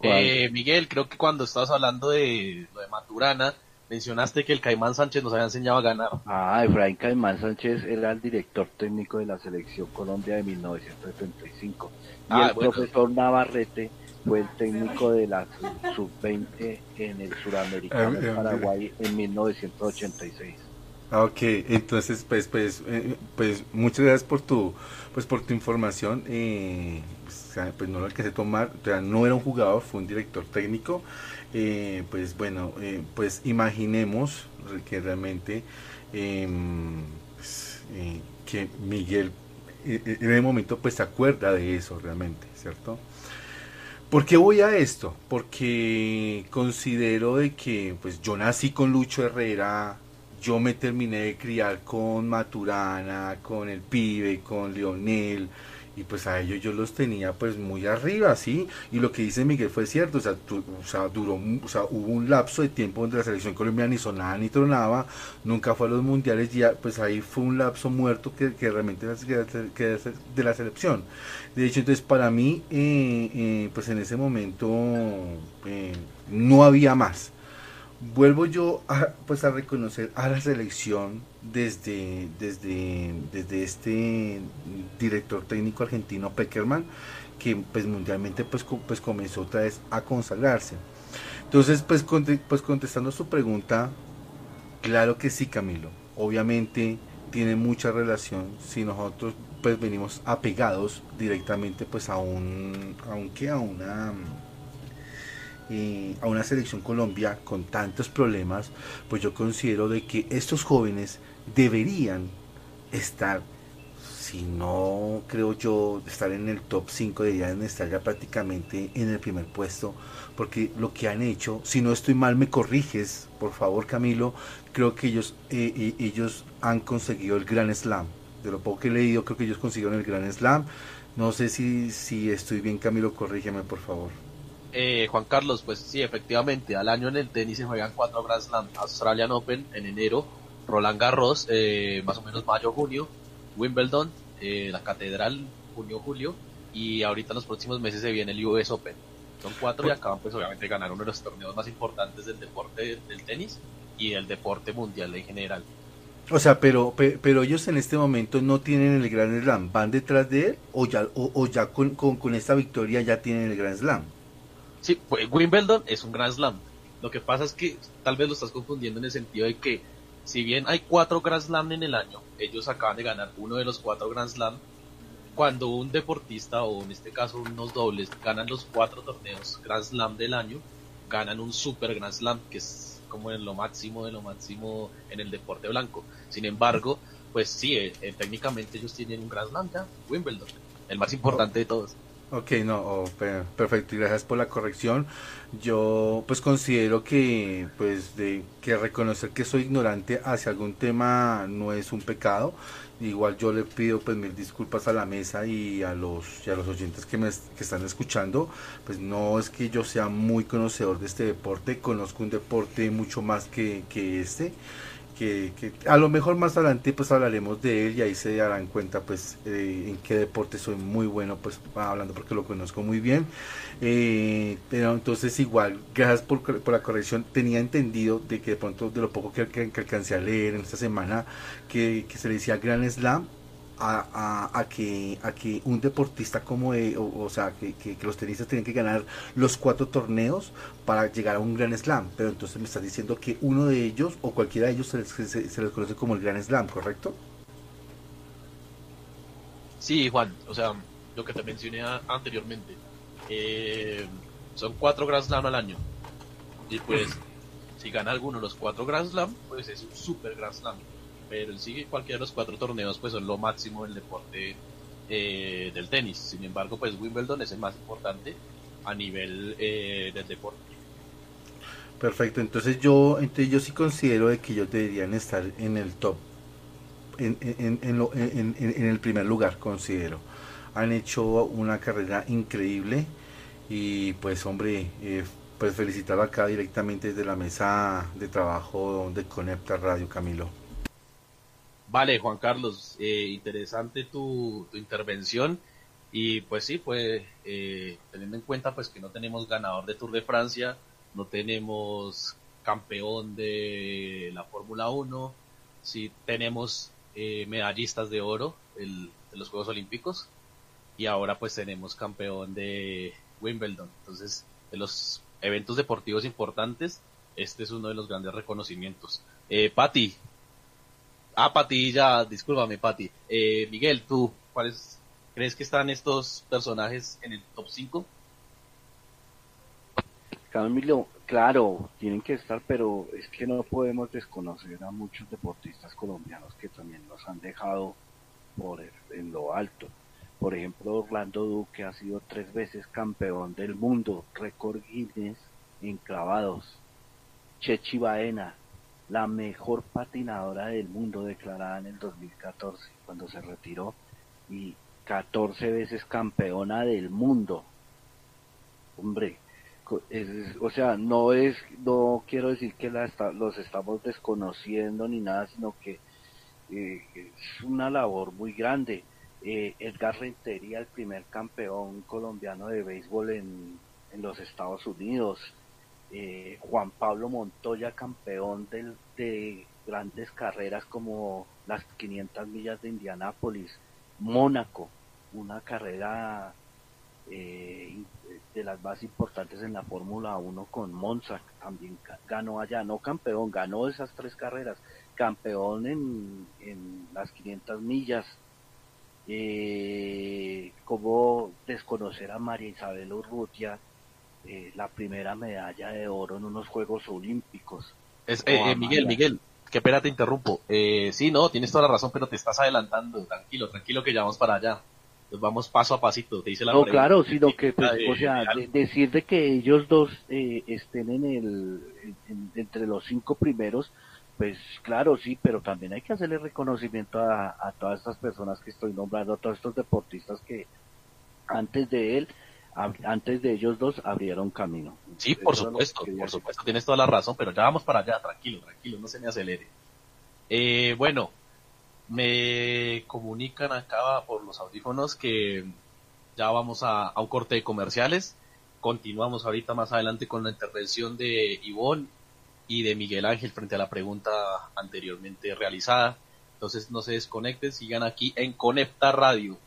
Eh, Miguel, creo que cuando estabas hablando de lo de Maturana, mencionaste que el Caimán Sánchez nos había enseñado a ganar. Ah, Efraín Caimán Sánchez era el director técnico de la selección Colombia de 1975. Y ah, el profesor Navarrete fue el técnico de la sub-20 en el Suramericano de Paraguay en 1986. Ah, ok, entonces pues pues eh, pues muchas gracias por tu pues por tu información. Eh, pues, pues no lo alcancé a tomar, o sea, no era un jugador, fue un director técnico. Eh, pues bueno, eh, pues imaginemos que realmente em, pues, eh, que Miguel en el momento pues se acuerda de eso realmente, ¿cierto? ¿Por qué voy a esto? Porque considero de que pues yo nací con Lucho Herrera, yo me terminé de criar con Maturana, con el pibe, con Leonel, y pues a ellos yo los tenía pues muy arriba, ¿sí? Y lo que dice Miguel fue cierto, o sea, o sea, duró, o sea, hubo un lapso de tiempo donde la selección colombiana ni sonaba ni tronaba, nunca fue a los mundiales, ya pues ahí fue un lapso muerto que, que realmente que de la selección. De hecho, entonces para mí, eh, eh, pues en ese momento eh, no había más vuelvo yo a, pues a reconocer a la selección desde, desde, desde este director técnico argentino Peckerman que pues mundialmente pues, pues comenzó otra vez a consagrarse. Entonces pues, pues contestando su pregunta claro que sí Camilo. Obviamente tiene mucha relación si nosotros pues venimos apegados directamente pues a un aunque a una a una selección Colombia con tantos problemas, pues yo considero de que estos jóvenes deberían estar, si no creo yo estar en el top 5, deberían estar ya prácticamente en el primer puesto, porque lo que han hecho, si no estoy mal me corriges, por favor Camilo, creo que ellos, eh, eh, ellos han conseguido el Gran Slam. De lo poco que he leído, creo que ellos consiguieron el Gran Slam. No sé si, si estoy bien, Camilo, corrígeme por favor. Eh, Juan Carlos, pues sí, efectivamente, al año en el tenis se juegan cuatro Grand Slam, Australian Open en enero, Roland Garros, eh, más o menos mayo-junio, Wimbledon, eh, la Catedral, junio-julio, y ahorita en los próximos meses se viene el US Open. Son cuatro y acaban pues obviamente ganar uno de los torneos más importantes del deporte del tenis y del deporte mundial en general. O sea, pero, pero ellos en este momento no tienen el Grand Slam, ¿van detrás de él o ya, o, ya con, con esta victoria ya tienen el Grand Slam? Sí, Wimbledon es un Grand Slam. Lo que pasa es que tal vez lo estás confundiendo en el sentido de que si bien hay cuatro Grand Slam en el año, ellos acaban de ganar uno de los cuatro Grand Slam. Cuando un deportista, o en este caso unos dobles, ganan los cuatro torneos Grand Slam del año, ganan un Super Grand Slam, que es como en lo máximo de lo máximo en el deporte blanco. Sin embargo, pues sí, eh, eh, técnicamente ellos tienen un Grand Slam ya, Wimbledon, el más importante de todos. Ok, no, oh, perfecto, y gracias por la corrección. Yo pues considero que pues de que reconocer que soy ignorante hacia algún tema no es un pecado. Igual yo le pido pues mil disculpas a la mesa y a los y a los oyentes que me que están escuchando. Pues no es que yo sea muy conocedor de este deporte, conozco un deporte mucho más que, que este que, a lo mejor más adelante pues hablaremos de él y ahí se darán cuenta pues eh, en qué deporte soy muy bueno pues hablando porque lo conozco muy bien. Eh, pero entonces igual gracias por, por, la corrección. Tenía entendido de que de pronto de lo poco que, que, que alcancé a leer en esta semana que, que se le decía Gran Slam a, a, que, a que un deportista como, o, sea, que, que, los tenistas tienen que ganar los cuatro torneos para llegar a un Gran Slam. Pero entonces me estás diciendo que uno de ellos o cualquiera de ellos se les, se, les conoce como el Gran Slam, ¿correcto? Sí, Juan, o sea, lo que te mencioné anteriormente. Eh, son cuatro Grand Slam al año. Y pues, si gana alguno de los cuatro Grand Slam, pues es un super Grand Slam pero en sí cualquiera de los cuatro torneos pues son lo máximo del deporte eh, del tenis. Sin embargo, pues Wimbledon es el más importante a nivel eh, del deporte. Perfecto, entonces yo, entonces yo sí considero de que ellos deberían estar en el top, en, en, en, en el primer lugar, considero. han hecho una carrera increíble y pues hombre, eh, pues felicitar acá directamente desde la mesa de trabajo de Conecta Radio Camilo. Vale, Juan Carlos, eh, interesante tu, intervención y pues sí, pues eh, teniendo en cuenta pues que no tenemos ganador de Tour de Francia, no tenemos campeón de la Fórmula 1, sí tenemos eh, medallistas de oro de los Juegos Olímpicos y ahora pues tenemos campeón de Wimbledon. Entonces, de los eventos deportivos importantes, este es uno de los grandes reconocimientos. Eh, Pati, ah, Pati, ya, discúlpame, Pati. Eh, Miguel, ¿tú cuáles crees que están estos personajes en el top 5? Camilo, claro, tienen que estar, pero es que no podemos desconocer a muchos deportistas colombianos que también nos han dejado por en lo alto. Por ejemplo, Orlando Duque ha sido tres veces campeón del mundo, récord Guinness en clavados. Chechi Baena, la mejor patinadora del mundo declarada en el 2014 cuando se retiró y 14 veces campeona del mundo. Hombre, o sea, no es, no quiero decir que la los estamos desconociendo ni nada, sino que eh, es una labor muy grande eh, Edgar Rentería, el primer campeón colombiano de béisbol en, los Estados Unidos, eh, Juan Pablo Montoya, campeón de grandes carreras como las 500 millas de Indianápolis, Mónaco, una carrera eh, de las más importantes en la Fórmula 1 con Monza, también ganó allá, no campeón, ganó esas tres carreras, campeón en, las 500 millas, eh, cómo desconocer a María Isabel Urrutia, eh, la primera medalla de oro en unos Juegos Olímpicos. Es, eh, eh, Miguel, Miguel, qué pena te interrumpo. Eh, sí, no, tienes toda la razón, pero te estás adelantando. Tranquilo, tranquilo que ya vamos para allá. Nos vamos paso a pasito, te dice la No, claro, sino que, pues, o sea, decir de que ellos dos estén en el, entre los cinco primeros, pues claro, sí, pero también hay que hacerle reconocimiento a, todas estas personas que estoy nombrando, a todos estos deportistas que antes de él, antes de ellos dos, abrieron camino. Sí, por supuesto, por supuesto, tienes toda la razón, pero ya vamos para allá, tranquilo, tranquilo, no se me acelere. Eh, bueno, me comunican acá por los audífonos que ya vamos a, a un corte de comerciales. Continuamos ahorita más adelante con la intervención de Ivonne y de Miguel Ángel frente a la pregunta anteriormente realizada. Entonces no se desconecten, sigan aquí en Conecta Radio.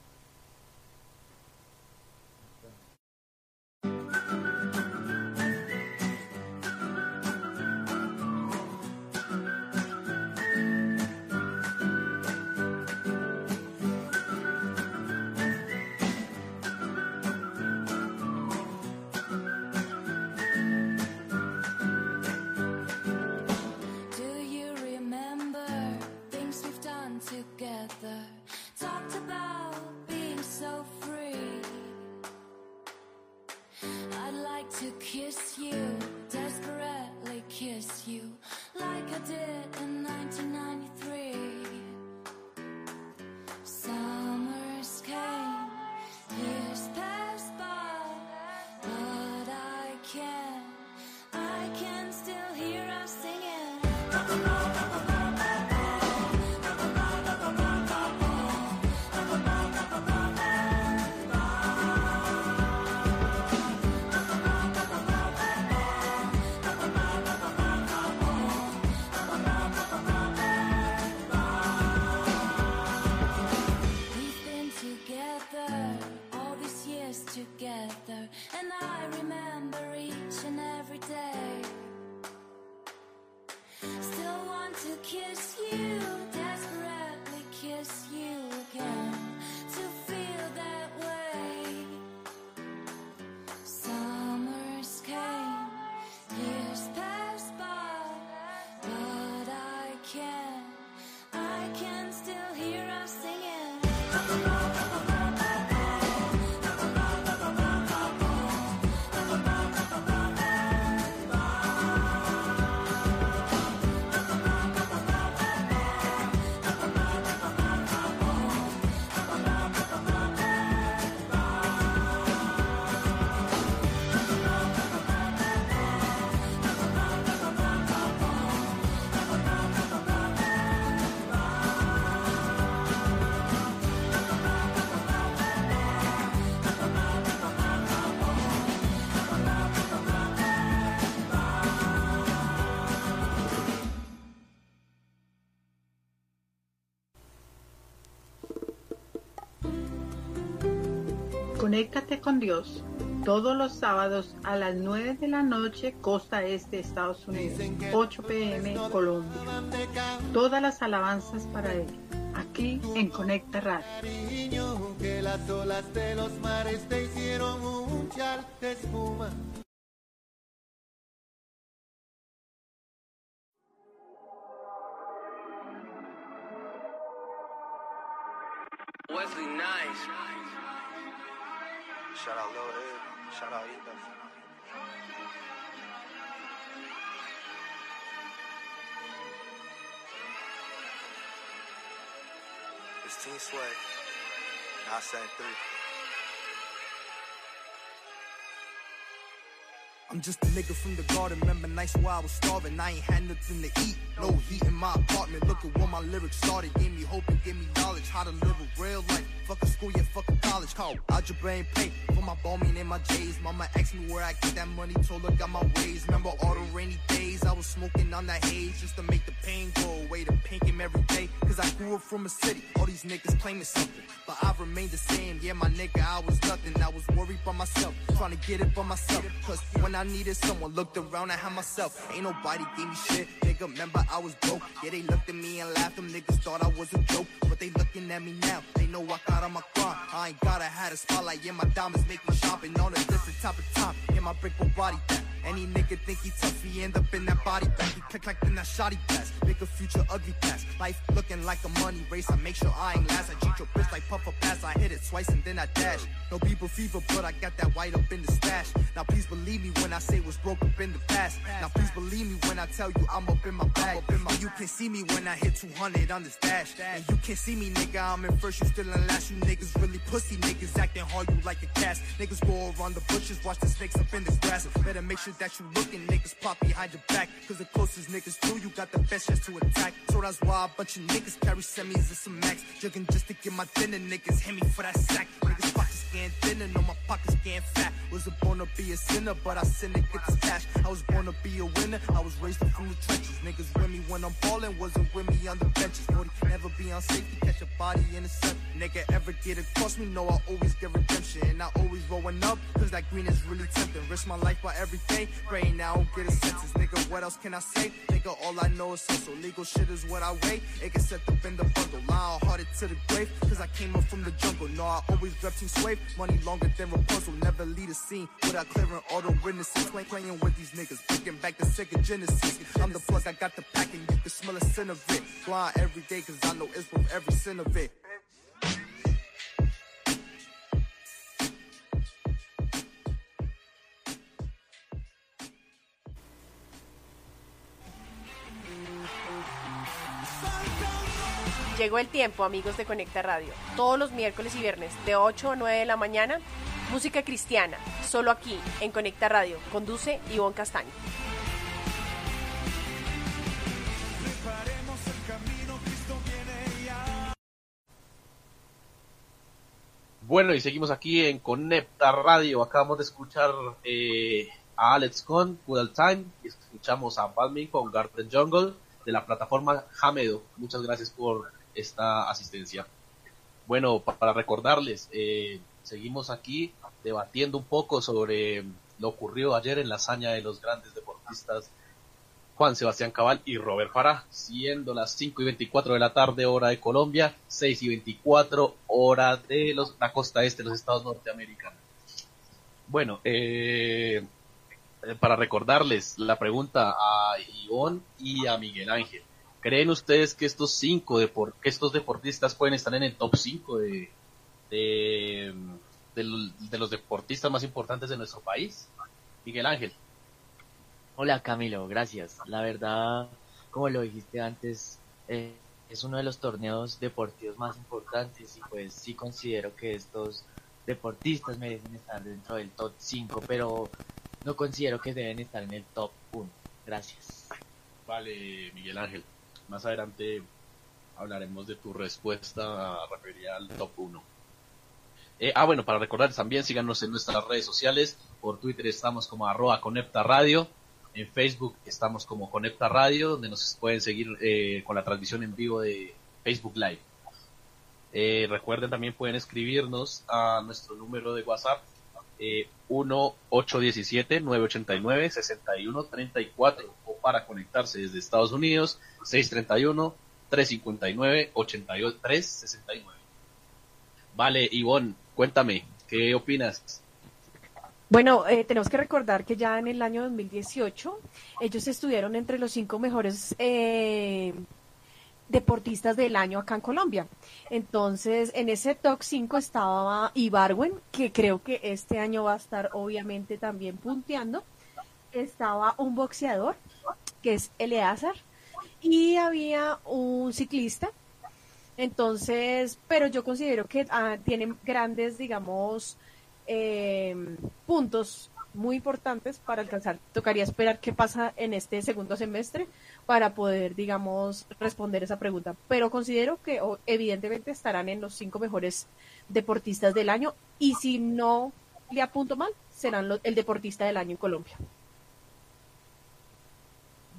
Conéctate con Dios todos los sábados a las 9 de la noche, costa este de Estados Unidos, 8 pm Colombia. Todas las alabanzas para Él, aquí en Conecta Radio. que las olas de los mares te hicieron un chal de espuma. 16 Sway. I sang three. I'm just a nigga from the garden. Remember nights where I was starving. I ain't had nothing to eat. No heat in my apartment. Look at where my lyrics started. Gave me hope and gave me knowledge. How to live a real life. Fuck a school, yeah, fuck a college. Call algebra and paint my bombing and my J's. Mama asked me where I get that money, told her got my ways. Remember all the rainy days I was smoking on that haze just to make the pain go away. The pain came every day, cause I grew up from a city. All these niggas claiming something, but I've remained the same. Yeah, my nigga, I was nothing. I was worried by myself, trying to get it by myself. Cause when I needed someone, looked around, I had myself. Ain't nobody gave me shit, nigga. Remember I was broke. Yeah, they looked at me and laughed. Them niggas thought I was a joke, they looking at me now. They know I got on my grind. I ain't gotta have a spotlight. Yeah, my diamonds make me shopping on a different type of time. Yeah, my brick body. Any nigga think he tough, he end up in that body bag. He click like in that shoddy pass. Make a future ugly pass. Life looking like a money race. I make sure I ain't last. I cheat your bitch like puffer pass. I hit it twice and then I dash. No people fever, but I got that white up in the stash. Now please believe me when I say what's broke up in the past. Now please believe me when I tell you I'm up in my bag. In my, you can see me when I hit 200 on this dash. And you can see me, nigga. I'm in first, you still in last. You niggas really pussy niggas acting hard, you like a cast. Niggas go around the bushes, watch the snakes up in this grass. Better make sure that you looking niggas pop behind your back. Cause the closest niggas to you got the best chance to attack. So that's why a bunch of niggas carry semis and some max. Jugging just to get my dinner, niggas hit me for that sack. Niggas pockets getting thinner, no my pockets getting fat. Wasn't born to be a sinner, but I sinned to get this cash. I was born to be a winner, I was raised up from the trenches. Niggas with me when I'm ballin', wasn't with me on the benches. 40 never be on safety, catch a body in the sun. Nigga ever get across me, know I always get redemption. And I always rollin' up, cause that green is really tempting. Risk my life by everything, praying now I don't get a sentence. Nigga, what else can I say? Nigga, all I know is hustle. Legal shit is what I weigh. It gets set up in the bundle. Line hearted to the grave, cause I came up from the jungle. No, I always rep Team Swave. Money longer than Rapunzel. Never lead a scene without clearing all the witnesses. Playing, playing with these niggas, bringing back the second genesis. I'm the plug, I got the pack, and you can smell a scent of it. Blind every day, cause I know it's worth every cent of it. Llegó el tiempo, amigos de Conecta Radio. Todos los miércoles y viernes, de 8 a 9 de la mañana, música cristiana, solo aquí, en Conecta Radio. Conduce Ivonne Castaño. Bueno, y seguimos aquí en Conecta Radio. Acabamos de escuchar eh, a Alex con Good Time y escuchamos a Balmin con Garden Jungle de la plataforma Hamedo. Muchas gracias por esta asistencia. Bueno, pa- para recordarles, eh, seguimos aquí debatiendo un poco sobre lo ocurrido ayer en la hazaña de los grandes deportistas Juan Sebastián Cabal y Robert Farah, siendo las 5 y 24 de la tarde hora de Colombia, 6 y 24 hora de la costa este de los estados norteamericanos. Bueno, eh, eh, para recordarles la pregunta a Ivonne y a Miguel Ángel. ¿Creen ustedes que estos cinco depor- que estos deportistas pueden estar en el top 5 de, de, de lo- de los deportistas más importantes de nuestro país? Miguel Ángel. Hola Camilo, gracias. La verdad, como lo dijiste antes, eh, es uno de los torneos deportivos más importantes y pues sí considero que estos deportistas merecen estar dentro del top 5, pero no considero que deben estar en el top 1. Gracias. Vale, Miguel Ángel. Más adelante hablaremos de tu respuesta referida al top 1. Eh, ah, bueno, para recordarles también, síganos en nuestras redes sociales. Por Twitter estamos como arroba Conecta Radio. En Facebook estamos como Conecta Radio, donde nos pueden seguir eh, con la transmisión en vivo de Facebook Live. Eh, recuerden también pueden escribirnos a nuestro número de WhatsApp eh, 1-817-989-6134 o para conectarse desde Estados Unidos 631-359-8369. Vale, Ivonne, cuéntame, ¿qué opinas? Bueno, eh, tenemos que recordar que ya en el año 2018 ellos estuvieron entre los cinco mejores eh, deportistas del año acá en Colombia. Entonces, en ese top 5 estaba Ibarwen, que creo que este año va a estar obviamente también punteando. Estaba un boxeador, que es Eleazar, y había un ciclista. Entonces, pero yo considero que ah, tienen grandes, digamos, eh, puntos muy importantes para alcanzar. Tocaría esperar qué pasa en este segundo semestre para poder, digamos, responder esa pregunta. Pero considero que evidentemente estarán en los cinco mejores deportistas del año y si no le apunto mal, serán lo- el deportista del año en Colombia.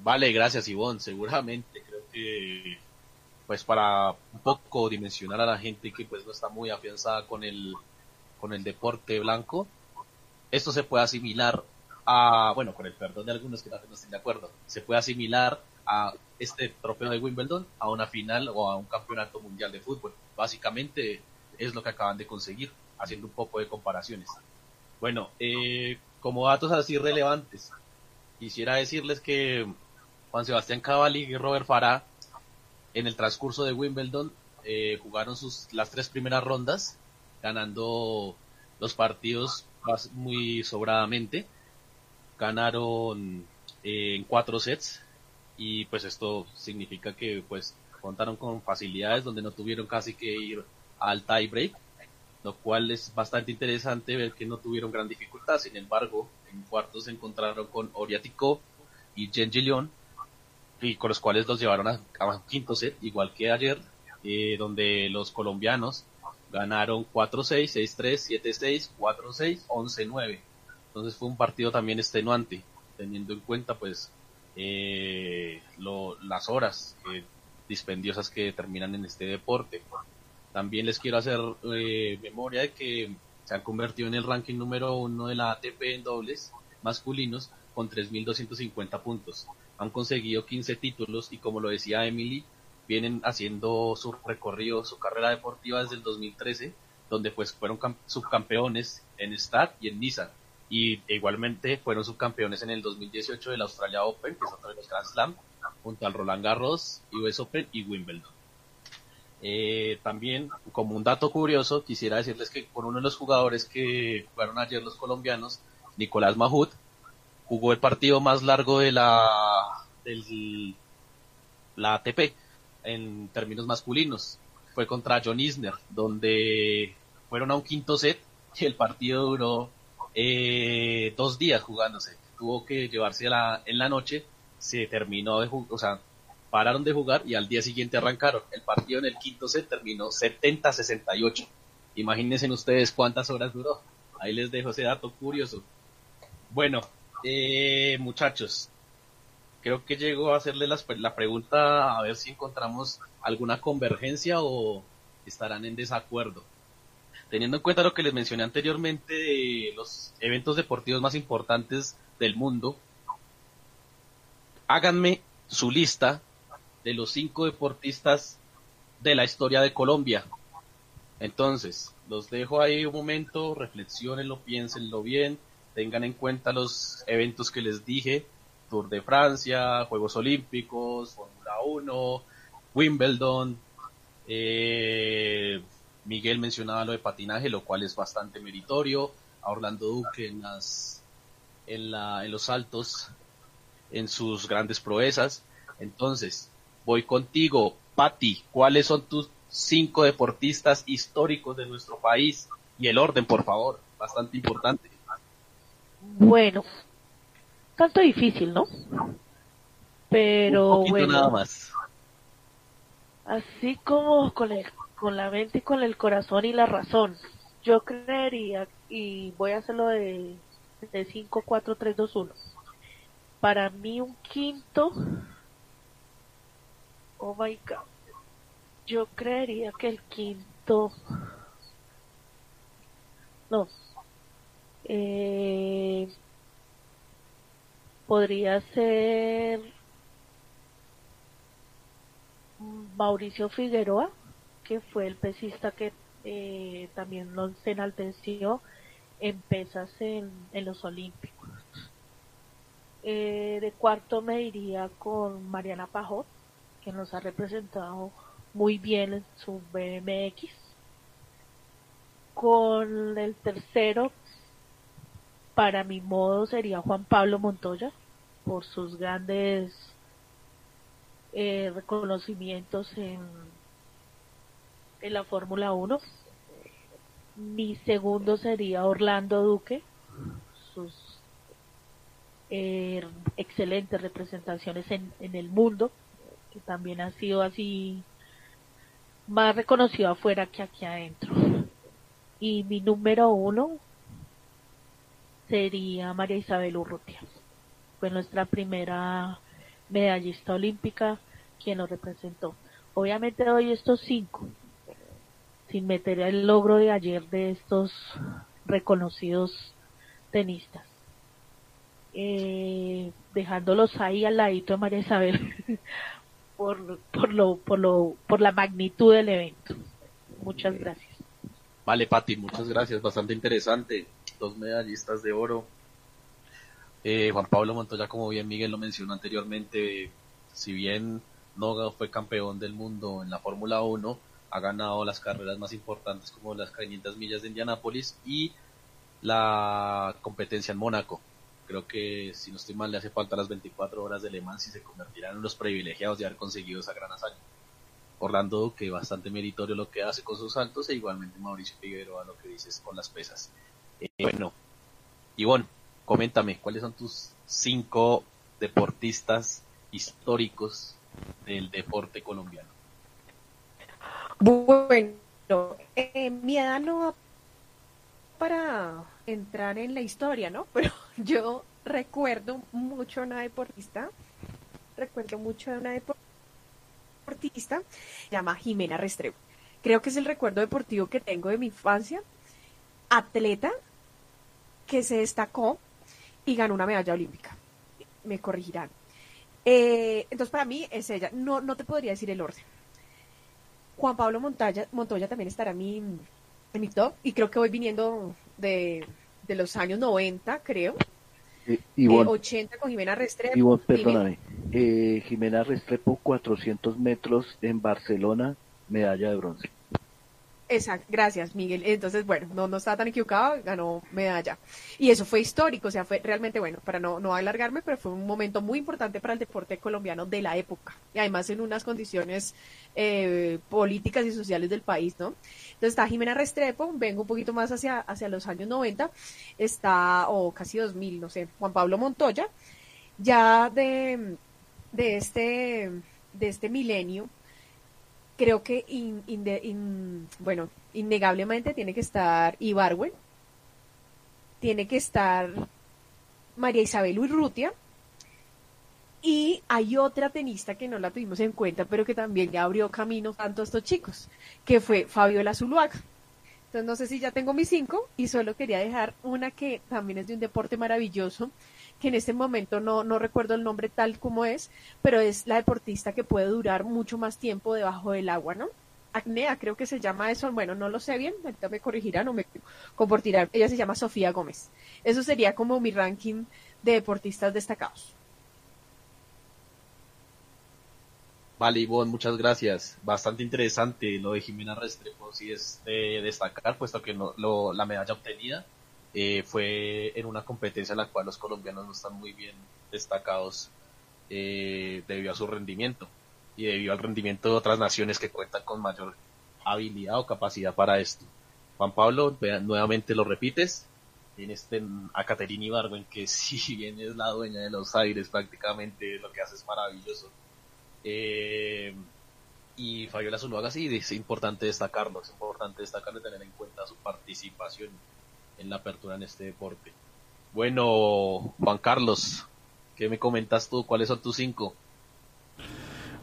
Vale, gracias Ivonne. Seguramente creo que pues para un poco dimensionar a la gente que pues no está muy afianzada con el con el deporte blanco, esto se puede asimilar a, bueno, con el perdón de algunos que no estén de acuerdo, se puede asimilar a este trofeo de Wimbledon a una final o a un campeonato mundial de fútbol. Básicamente es lo que acaban de conseguir, haciendo un poco de comparaciones. Bueno, eh, como datos así relevantes, quisiera decirles que Juan Sebastián Cavalli y Robert Farah en el transcurso de Wimbledon eh, jugaron sus las tres primeras rondas ganando los partidos muy sobradamente. Ganaron eh, en cuatro sets. Y pues esto significa que pues contaron con facilidades donde no tuvieron casi que ir al tie break lo cual es bastante interesante ver que no tuvieron gran dificultad. Sin embargo en cuartos se encontraron con Oriatico y León y con los cuales los llevaron a, a un quinto set, igual que ayer, eh, donde los colombianos ganaron 4-6, 6-3, 7-6, 4-6, 11-9. Entonces fue un partido también extenuante, teniendo en cuenta pues eh, lo- las horas eh, dispendiosas que terminan en este deporte. También les quiero hacer eh, memoria de que se han convertido en el ranking número uno de la ATP en dobles masculinos con 3.250 puntos. Han conseguido 15 títulos y como lo decía Emily, vienen haciendo su recorrido, su carrera deportiva desde el 2013, donde pues fueron cam- subcampeones en Stad y en Niza. Y igualmente fueron subcampeones en el 2018 del Australia Open, que es otro de los Grand Slam, junto al Roland Garros, US Open y Wimbledon. Eh, también, como un dato curioso, quisiera decirles que con uno de los jugadores que jugaron ayer los colombianos, Nicolás Mahut, jugó el partido más largo de la, del, la ATP en términos masculinos. Fue contra John Isner, donde fueron a un quinto set y el partido duró eh, dos días jugándose. Tuvo que llevarse la, en la noche, se terminó de jugar, o sea, pararon de jugar y al día siguiente arrancaron. El partido en el quinto set terminó 70-68. Imagínense ustedes cuántas horas duró. Ahí les dejo ese dato curioso. Bueno, eh, muchachos, creo que llego a hacerle la pregunta a ver si encontramos alguna convergencia o estarán en desacuerdo. Teniendo en cuenta lo que les mencioné anteriormente de los eventos deportivos más importantes del mundo, háganme su lista de los cinco deportistas de la historia de Colombia. Entonces, los dejo ahí un momento, reflexionenlo, piénsenlo bien, tengan en cuenta los eventos que les dije, Tour de Francia, Juegos Olímpicos, Fórmula 1, Wimbledon, eh, Miguel mencionaba lo de patinaje, lo cual es bastante meritorio, a Orlando Duque en las, en la, en los saltos, en sus grandes proezas. Entonces, voy contigo, Patti, ¿cuáles son tus cinco deportistas históricos de nuestro país? Y el orden, por favor, bastante importante. Bueno, tanto difícil, ¿no? Pero Un bueno, nada más. así como con el, con la mente y con el corazón y la razón, yo creería, y voy a hacerlo de, de 5, 4, 3, 2, 1. Para mí un quinto, oh my god, yo creería que el quinto no, eh, podría ser Mauricio Figueroa, que fue el pesista que eh, también nos enalteció en pesas en, en los Olímpicos. Eh, de cuarto me iría con Mariana Pajot, que nos ha representado muy bien en su BMX. Con el tercero, para mi modo, sería Juan Pablo Montoya, por sus grandes eh, reconocimientos en, en la Fórmula 1. Mi segundo sería Orlando Duque, sus eh, excelentes representaciones en, en el mundo, que también ha sido así más reconocido afuera que aquí adentro. Y mi número uno sería María Isabel Urrutia. Fue nuestra primera medallista olímpica quien nos representó. Obviamente doy estos cinco, sin meter el logro de ayer de estos reconocidos tenistas. Eh, dejándolos ahí al ladito de María Isabel por, por, lo, por, lo, por la magnitud del evento. Muchas gracias. Vale, Pati, muchas gracias. Bastante interesante. Dos medallistas de oro. Eh, Juan Pablo Montoya, como bien Miguel lo mencionó anteriormente, si bien no fue campeón del mundo en la Fórmula 1, ha ganado las carreras más importantes como las 500 millas de Indianápolis y la competencia en Mónaco. Creo que, si no estoy mal, le hace falta las 24 horas de Le Mans y se convertirán en los privilegiados de haber conseguido esa gran hazaña. Orlando, que bastante meritorio lo que hace con sus saltos, e igualmente Mauricio Figueroa lo que dices con las pesas. Eh, bueno, Ivonne, coméntame, ¿cuáles son tus cinco deportistas históricos del deporte colombiano? Bueno, eh, mi edad no va para entrar en la historia, ¿no? Pero yo recuerdo mucho a una deportista, recuerdo mucho a una deportista, se llama Jimena Restrepo. Creo que es el recuerdo deportivo que tengo de mi infancia. Atleta que se destacó y ganó una medalla olímpica. Me corregirán. Eh, entonces, para mí es ella. No, no te podría decir el orden. Juan Pablo Montoya, Montoya también estará en mi, en mi top y creo que voy viniendo de, de los años 90, creo. Eh, Ivonne, Eh, 80 con Jimena Restrepo. Ivonne, perdóname. Eh, Jimena Restrepo, 400 metros en Barcelona, medalla de bronce. Exacto, gracias Miguel. Entonces, bueno, no, no estaba tan equivocado, ganó medalla. Y eso fue histórico, o sea, fue realmente bueno, para no, no alargarme, pero fue un momento muy importante para el deporte colombiano de la época. Y además en unas condiciones eh, políticas y sociales del país, ¿no? Entonces está Jimena Restrepo, vengo un poquito más hacia, hacia los años 90, está, o casi 2000, no sé, Juan Pablo Montoya, ya de, de este, de este milenio, creo que in- bueno, innegablemente tiene que estar Ibarwen, tiene que estar María Isabel Urrutia, y hay otra tenista que no la tuvimos en cuenta, pero que también le abrió camino tanto a estos chicos, que fue Fabiola Zuluaga. Entonces no sé si ya tengo mis cinco y solo quería dejar una que también es de un deporte maravilloso, que en este momento no, no recuerdo el nombre tal como es, pero es la deportista que puede durar mucho más tiempo debajo del agua, ¿no? Acnea, creo que se llama eso, bueno, no lo sé bien, ahorita me corregirán o me compartirán. Ella se llama Sofía Gómez. Eso sería como mi ranking de deportistas destacados. Vale, Ivonne, muchas gracias. Bastante interesante lo de Jimena Restrepo, sí es de destacar, puesto que no, lo- la medalla obtenida eh, fue en una competencia en la cual los colombianos no están muy bien destacados eh, debido a su rendimiento y debido al rendimiento de otras naciones que cuentan con mayor habilidad o capacidad para esto. Juan Pablo, nuevamente lo repites. Tienes ten- a Caterina Ibargüen, que si bien es la dueña de los aires, prácticamente lo que hace es maravilloso. Eh, y Fabiola Zuluaga sí, es importante destacarlo, es importante destacarlo y tener en cuenta su participación en la apertura en este deporte. Bueno, Juan Carlos, ¿qué me comentas tú? ¿Cuáles son tus cinco?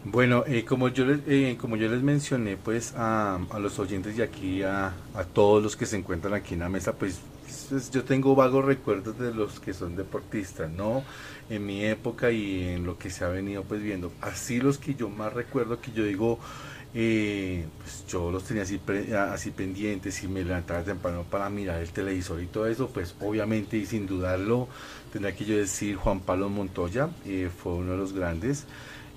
Bueno, eh, como yo les, eh, mencioné, pues a, los oyentes de aquí, a, a todos los que se encuentran aquí en la mesa, pues, pues, yo tengo vagos recuerdos de los que son deportistas, ¿no? En mi época y en lo que se ha venido pues viendo. Así los que yo más recuerdo que yo digo, eh, pues yo los tenía así, así pendientes y me levantaba temprano para mirar el televisor y todo eso, pues obviamente y sin dudarlo tendría que yo decir Juan Pablo Montoya, eh, fue uno de los grandes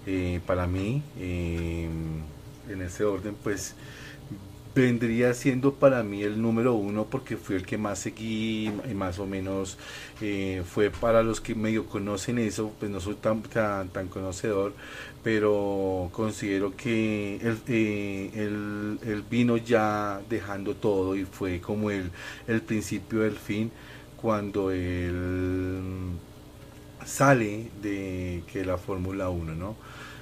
eh, para mí, en ese orden pues vendría siendo para mí el número uno porque fue el que más seguí y más o menos eh, fue para los que medio conocen eso, pues no soy tan, tan, tan conocedor, pero considero que él, eh, vino ya dejando todo y fue como el, el principio del fin cuando él sale de que la Fórmula 1, ¿no?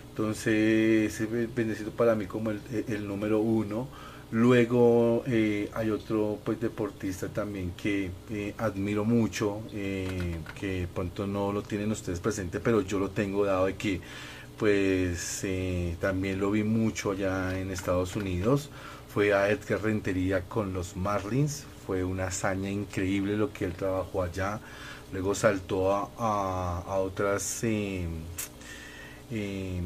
Entonces, ese viene siendo para mí como el, el número uno. Luego eh, hay otro pues deportista también que eh, admiro mucho, eh, que pronto no lo tienen ustedes presente, pero yo lo tengo dado de que pues también lo vi mucho allá en Estados Unidos. Fue a Edgar Rentería con los Marlins, fue una hazaña increíble lo que él trabajó allá. Luego saltó a, a- a otras eh,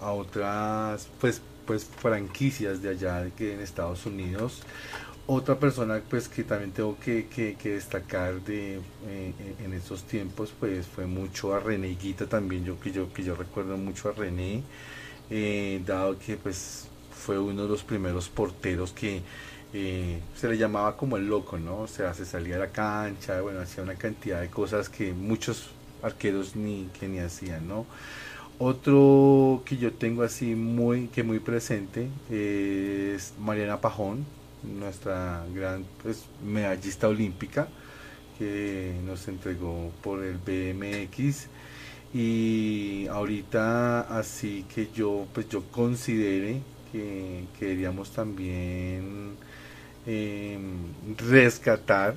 a otras pues pues franquicias de allá de que en Estados Unidos otra persona pues que también tengo que, que- destacar de eh, en estos tiempos pues fue mucho a René Higuita también yo que yo que yo recuerdo mucho a René eh, dado que pues fue uno de los primeros porteros que eh, se le llamaba como el loco, ¿no? O sea, se salía a la cancha, bueno, hacía una cantidad de cosas que muchos arqueros ni que ni hacían, ¿no? Otro que yo tengo así muy que muy presente es Mariana Pajón, nuestra gran pues, medallista olímpica que nos entregó por el BMX y ahorita así que yo pues yo considere que, que deberíamos también eh, rescatar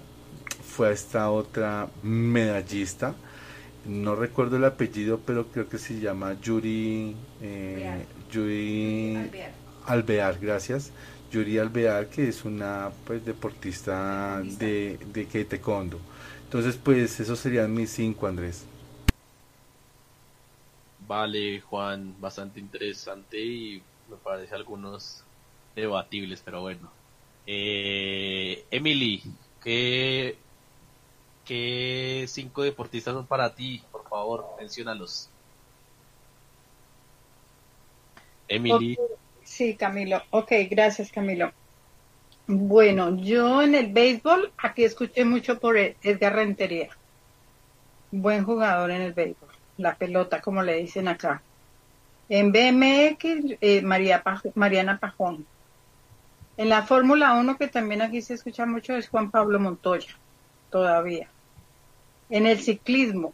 fue a esta otra medallista no recuerdo el apellido pero creo que se llama Yuri eh, Yuri Alvear. Alvear gracias. Yuri Alvear que es una pues deportista de, de que taekwondo. Entonces pues esos serían mis cinco Andrés. Vale, Juan, bastante interesante y me parece algunos debatibles, pero bueno. Eh, Emily, ¿qué, ¿qué cinco deportistas son para ti? Por favor, menciónalos. Emily, Ok, Sí, Camilo. Ok, gracias, Camilo. Bueno, yo en el béisbol, aquí escuché mucho por Edgar Rentería. Buen jugador en el béisbol. La pelota, como le dicen acá. En BMX, eh, Mariana Pajón. En la Fórmula 1, que también aquí se escucha mucho, es Juan Pablo Montoya, todavía. En el ciclismo,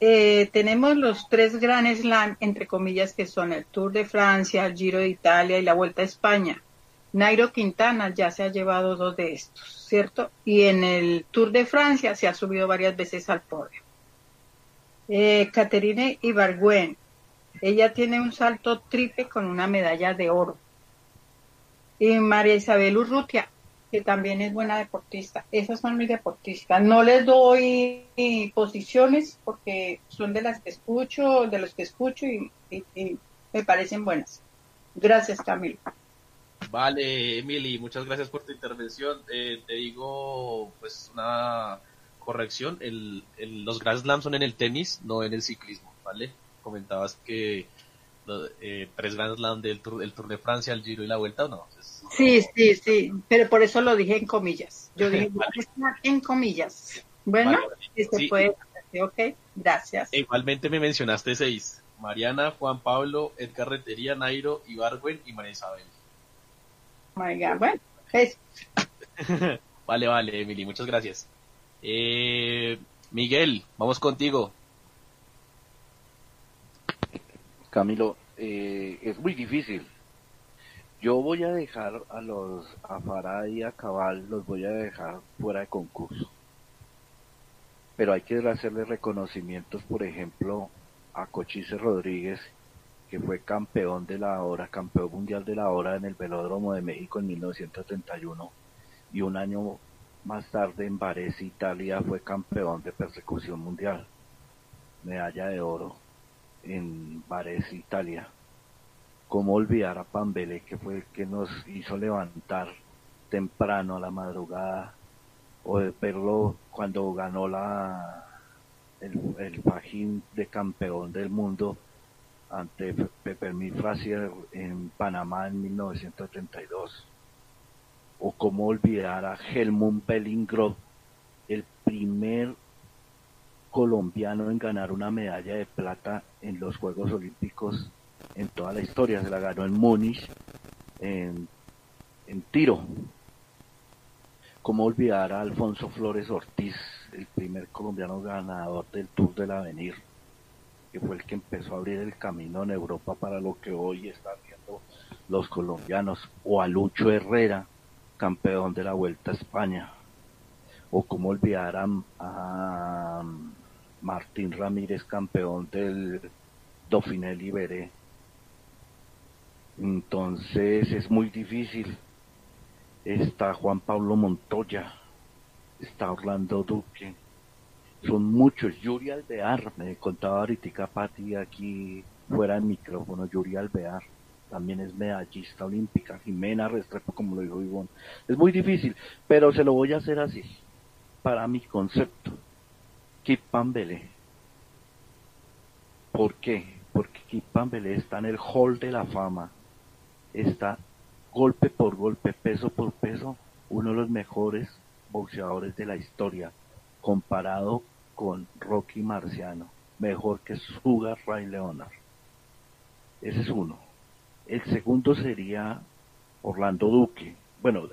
eh, tenemos los tres Grand Slam, entre comillas, que son el Tour de Francia, el Giro de Italia y la Vuelta a España. Nairo Quintana ya se ha llevado dos de estos, ¿cierto? Y en el Tour de Francia se ha subido varias veces al podio. Eh, Caterine Ibargüen, ella tiene un salto triple con una medalla de oro. Y María Isabel Urrutia, que también es buena deportista. Esas son mis deportistas. No les doy posiciones porque son de las que escucho, de los que escucho y, me parecen buenas. Gracias, Camilo. vale, Emily, muchas gracias por tu intervención. Eh, te digo, pues, una corrección. El, los Grand Slams son en el tenis, no en el ciclismo, ¿vale? Comentabas que eh, tres Grand Slam del tour, el Tour de Francia, el Giro y la Vuelta, ¿o no? Es- Sí, sí, sí, pero por eso lo dije en comillas. Yo dije en comillas. Bueno, Vale, vale. si se Sí. puede, ok, gracias. E igualmente me mencionaste seis. Mariana, Juan Pablo, Edgar Rentería, Nairo, Ibargüen y María Isabel. Oh my God, Bueno, es- Vale, vale, Emily, muchas gracias. Eh, Miguel, vamos contigo. Camilo, eh, es muy difícil. Yo voy a dejar a los a Farah y a Cabal, los voy a dejar fuera de concurso. Pero hay que hacerle reconocimientos, por ejemplo, a Cochise Rodríguez que fue campeón de la hora, campeón mundial de la hora en el Velódromo de México en 1931 y un año más tarde en Varese, Italia, fue campeón de persecución mundial, medalla de oro en Varese, Italia. ¿Cómo olvidar a Pambele, que fue el que nos hizo levantar temprano a la madrugada, o de verlo cuando ganó la el, el fajín de campeón del mundo ante Peppermint Frazier en Panamá en 1932. O cómo olvidar a Helmut Bellingrove, el primer colombiano en ganar una medalla de plata en los Juegos Olímpicos en toda la historia. Se la ganó en Múnich en, en tiro. Cómo olvidar a Alfonso Flores Ortiz, el primer colombiano ganador del Tour del Avenir que fue el que empezó a abrir el camino en Europa para lo que hoy están viendo los colombianos, o a Lucho Herrera, campeón de la Vuelta a España, o cómo olvidar a, a Martín Ramírez, campeón del Dauphiné Liberé. Entonces es muy difícil. Está Juan Pablo Montoya, está Orlando Duque, son muchos. Yuri Alvear, me contaba ahorita Pati aquí fuera del micrófono, Yuri Alvear también es medallista olímpica, Jimena Restrepo, como lo dijo Ivonne. Es muy difícil, pero se lo voy a hacer así, para mi concepto. Kip Pambele. ¿Por qué? Porque Kip Pambele está en el hall de la fama. Está golpe por golpe, peso por peso, uno de los mejores boxeadores de la historia comparado con Rocky Marciano, mejor que Sugar Ray Leonard. Ese es uno. El segundo sería Orlando Duque. Bueno,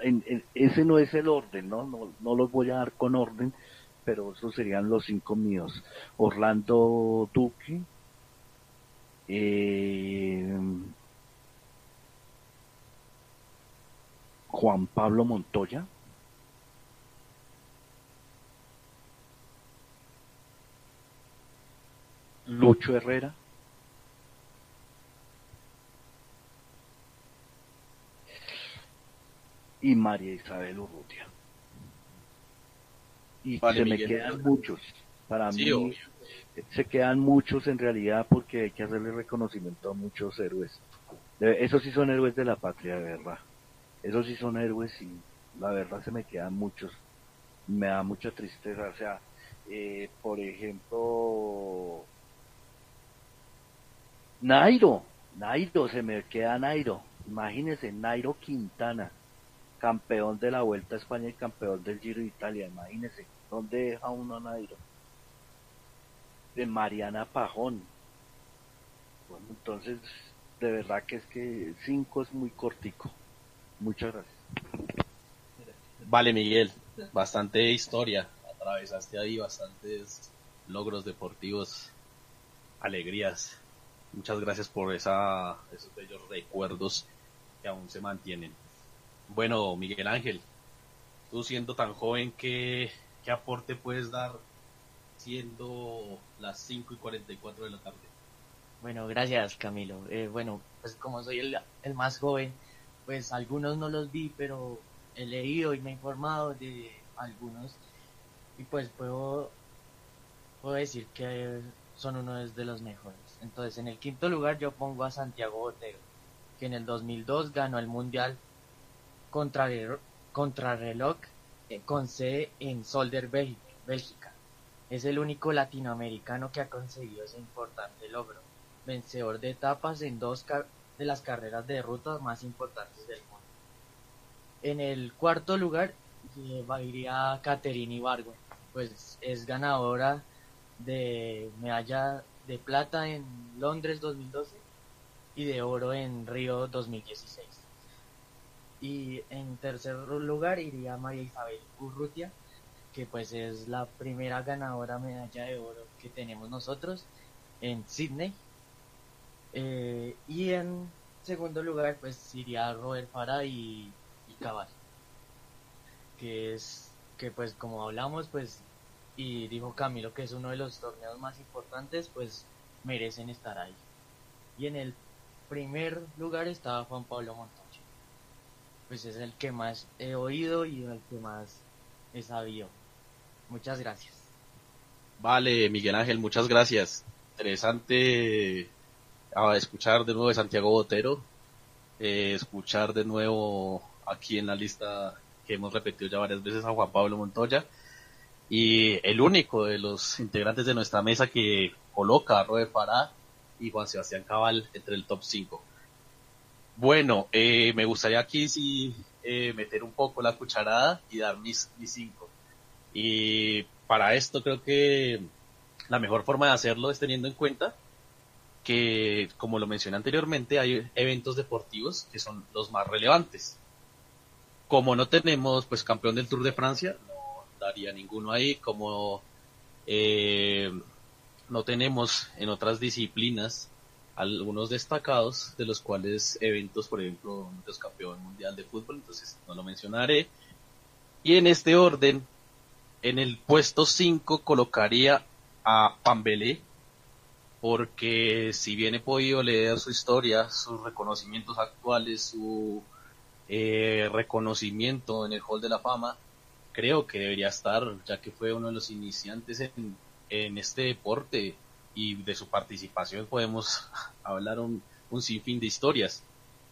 ese no es el orden, ¿no? ¿no? No los voy a dar con orden, pero esos serían los cinco míos. Orlando Duque, eh, Juan Pablo Montoya, Lucho Herrera. Y María Isabel Urrutia. Y se me quedan muchos. Para mí se quedan muchos en realidad porque hay que hacerle reconocimiento a muchos héroes. Esos sí son héroes de la patria, de verdad. Esos sí son héroes y la verdad se me quedan muchos. Me da mucha tristeza. O sea, eh, por ejemplo, Nairo, Nairo, se me queda Nairo. Imagínense, Nairo Quintana, campeón de la Vuelta a España y campeón del Giro de Italia. Imagínense, ¿dónde deja uno a Nairo? De Mariana Pajón. Bueno, entonces, de verdad que es que cinco es muy cortico. Muchas gracias. Vale, Miguel, bastante historia. Atravesaste ahí bastantes logros deportivos, alegrías. Muchas gracias por esa, esos bellos recuerdos que aún se mantienen. Bueno, Miguel Ángel, tú siendo tan joven, ¿qué, qué aporte puedes dar siendo las 5 y 44 de la tarde? Bueno, gracias Camilo. Eh, bueno, pues como soy el, más joven, pues algunos no los vi, pero he leído y me he informado de algunos y pues puedo, puedo decir que son uno de los mejores. Entonces, en el quinto lugar yo pongo a Santiago Botero, que en el 2002 ganó el Mundial contra contrarreloj eh, con sede en Solder, Bélgica. Es el único latinoamericano que ha conseguido ese importante logro, vencedor de etapas en dos de las carreras de ruta más importantes del mundo. En el cuarto lugar iría Caterina Ibargüen, pues es ganadora de medalla de plata en Londres 2012 y de oro en Río 2016. Y en tercer lugar iría María Isabel Urrutia, que pues es la primera ganadora medalla de oro que tenemos nosotros en Sydney. Eh, y en segundo lugar pues iría Robert Fara y, y Cabal, que es que pues como hablamos pues y dijo Camilo que es uno de los torneos más importantes, pues merecen estar ahí. Y en el primer lugar está Juan Pablo Montoya. Pues es el que más he oído y el que más he sabido. Muchas gracias. Vale, Miguel Ángel, muchas gracias. Interesante a escuchar de nuevo de Santiago Botero, eh, escuchar de nuevo aquí en la lista que hemos repetido ya varias veces a Juan Pablo Montoya y el único de los integrantes de nuestra mesa que coloca a Robert Pará y Juan Sebastián Cabal entre el top 5. Bueno, eh, me gustaría aquí sí eh, meter un poco la cucharada y dar mis, mis cinco. Y para esto creo que la mejor forma de hacerlo es teniendo en cuenta que, como lo mencioné anteriormente, hay eventos deportivos que son los más relevantes. Como no tenemos, pues, campeón del Tour de Francia, no daría ninguno ahí. Como eh, no tenemos en otras disciplinas algunos destacados, de los cuales eventos, por ejemplo, los campeón mundial de fútbol, entonces no lo mencionaré. Y en este orden, en el puesto 5 colocaría a Pambelé, porque si bien he podido leer su historia, sus reconocimientos actuales, su eh, reconocimiento en el Hall de la Fama, creo que debería estar, ya que fue uno de los iniciantes en, en este deporte y de su participación podemos hablar un, un sinfín de historias.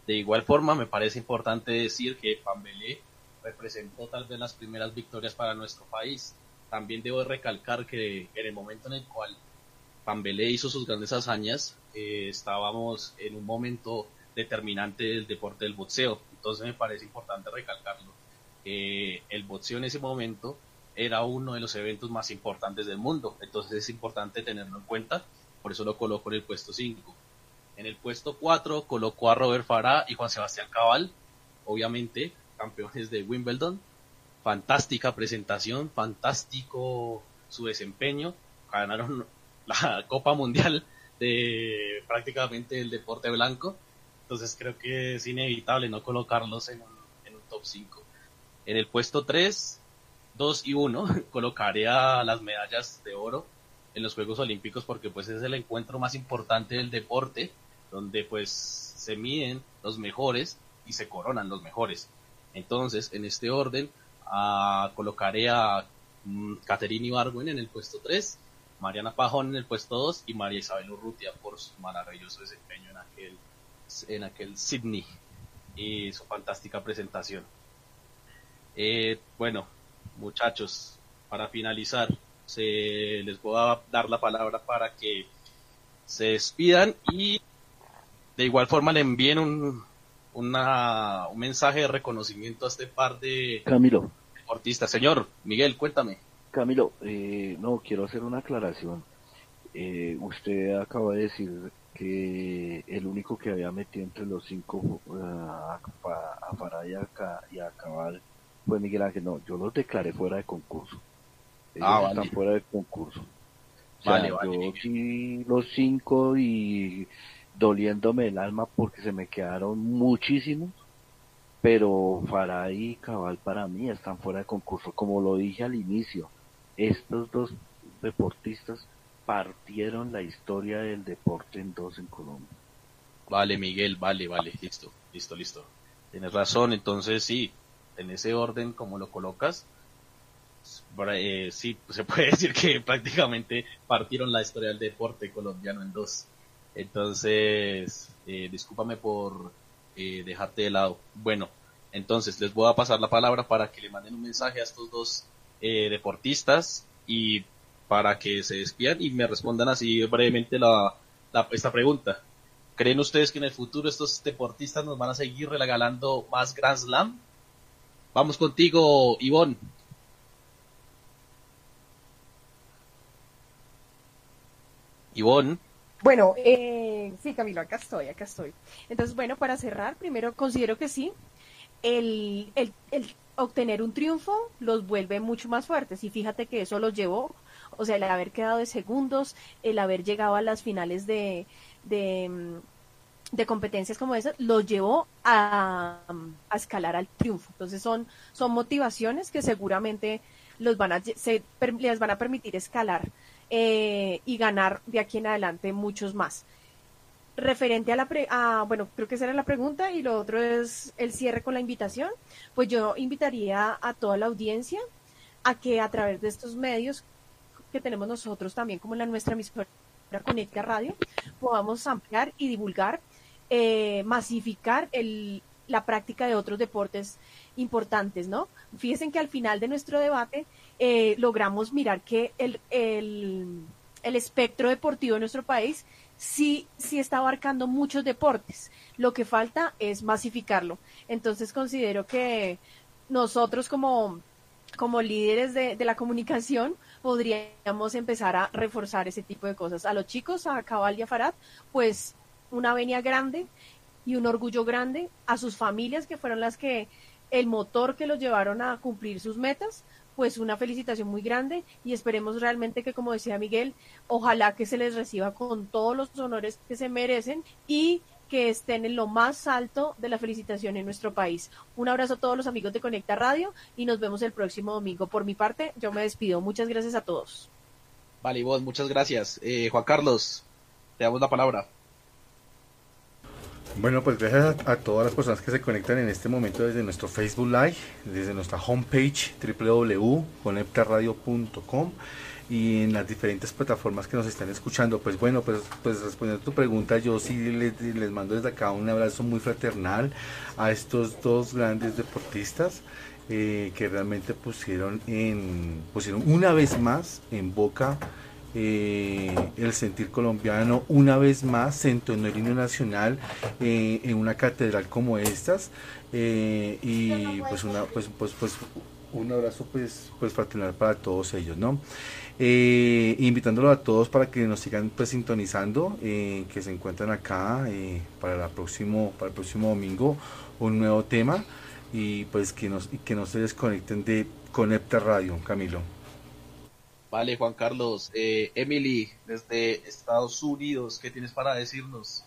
De igual forma, me parece importante decir que Pambelé representó tal vez las primeras victorias para nuestro país. También debo recalcar que en el momento en el cual Pambelé hizo sus grandes hazañas, eh, estábamos en un momento determinante del deporte del boxeo. Entonces me parece importante recalcarlo. Eh, el boxeo en ese momento era uno de los eventos más importantes del mundo. Entonces es importante tenerlo en cuenta. Por eso lo coloco en el puesto 5. En el puesto 4 colocó a Robert Farah y Juan Sebastián Cabal. Obviamente, campeones de Wimbledon. Fantástica presentación, fantástico su desempeño. Ganaron la Copa Mundial de prácticamente el deporte blanco. Entonces creo que es inevitable no colocarlos en un, en un top 5. En el puesto 3, 2 y 1 colocaré a las medallas de oro en los Juegos Olímpicos porque pues es el encuentro más importante del deporte donde pues se miden los mejores y se coronan los mejores. Entonces, en este orden, uh, colocaré a um, Caterine en el puesto 3, Mariana Pajón en el puesto 2 y María Isabel Urrutia por su maravilloso desempeño en aquel, en aquel Sydney y su fantástica presentación. Eh, bueno, muchachos, para finalizar, se les voy a dar la palabra para que se despidan y de igual forma le envíen un, una, un mensaje de reconocimiento a este par de Camilo. deportistas. Señor, Miguel, cuéntame. Camilo, eh, no, quiero hacer una aclaración. Eh, usted acaba de decir que el único que había metido entre los cinco uh, a, a Farah y a, y a Cabal fue Miguel Ángel. No, yo los declaré fuera de concurso. Ellos Ah, vale. están fuera de concurso. O sea, Vale, vale, yo sí los cinco y doliéndome el alma porque se me quedaron muchísimos, pero Farah y Cabal para mí están fuera de concurso. Como lo dije al inicio, estos dos deportistas partieron la historia del deporte en dos en Colombia. Vale, Miguel, vale, vale, listo, listo, listo. Tienes razón, entonces sí, en ese orden como lo colocas, eh, sí, se puede decir que prácticamente partieron la historia del deporte colombiano en dos. Entonces, eh, discúlpame por eh, dejarte de lado. Bueno, entonces les voy a pasar la palabra para que le manden un mensaje a estos dos eh, deportistas y para que se despidan y me respondan así brevemente la, la- esta pregunta. ¿Creen ustedes que en el futuro estos deportistas nos van a seguir regalando más Grand Slam? Vamos contigo, Ivonne. Ivonne, Bueno, eh, sí, Camilo, acá estoy, acá estoy. Entonces, bueno, para cerrar, primero considero que sí, el, el, el obtener un triunfo los vuelve mucho más fuertes y fíjate que eso los llevó, o sea, el haber quedado de segundos, el haber llegado a las finales de, de, mm, de competencias como esas, los llevó a, a escalar al triunfo. Entonces son, son motivaciones que seguramente los van a, se, per- les van a permitir escalar eh, y ganar de aquí en adelante muchos más. referente a la, pre a, bueno, creo que esa era la pregunta y lo otro es el cierre con la invitación, pues yo invitaría a toda la audiencia a que a través de estos medios que tenemos nosotros también como la nuestra emisora Conecta Radio, podamos ampliar y divulgar, eh, masificar el, la práctica de otros deportes importantes, ¿no? Fíjense que al final de nuestro debate eh, logramos mirar que el, el, el espectro deportivo de nuestro país sí, sí está abarcando muchos deportes. Lo que falta es masificarlo. Entonces considero que nosotros como, como líderes de, de la comunicación podríamos empezar a reforzar ese tipo de cosas. A los chicos, a Cabal y a Farad, pues una venia grande y un orgullo grande a sus familias que fueron las que el motor que los llevaron a cumplir sus metas, pues una felicitación muy grande y esperemos realmente que, como decía Miguel, ojalá que se les reciba con todos los honores que se merecen y que estén en lo más alto de la felicitación en nuestro país. Un abrazo a todos los amigos de Conecta Radio y nos vemos el próximo domingo. Por mi parte, yo me despido. Muchas gracias a todos. Vale, vos, muchas gracias. Eh, Juan Carlos, te damos la palabra. Bueno, pues gracias a, todas las personas que se conectan en este momento desde nuestro Facebook Live, desde nuestra homepage www.conectaradio.com y en las diferentes plataformas que nos están escuchando. Pues bueno, pues, pues respondiendo a tu pregunta, yo sí les, les mando desde acá un abrazo muy fraternal a estos dos grandes deportistas. Eh, que realmente pusieron en pusieron una vez más en boca eh, el sentir colombiano una vez más se entonó el himno nacional eh, en una catedral como estas eh, y pues una pues pues pues un abrazo pues pues fraternal para todos ellos no eh, invitándolo a todos para que nos sigan pues sintonizando que se encuentran acá para la próximo para el próximo domingo un nuevo tema y pues que nos que no se desconecten de Conecta Radio Camilo Vale, Juan Carlos. Eh, Emily, desde Estados Unidos, ¿qué tienes para decirnos?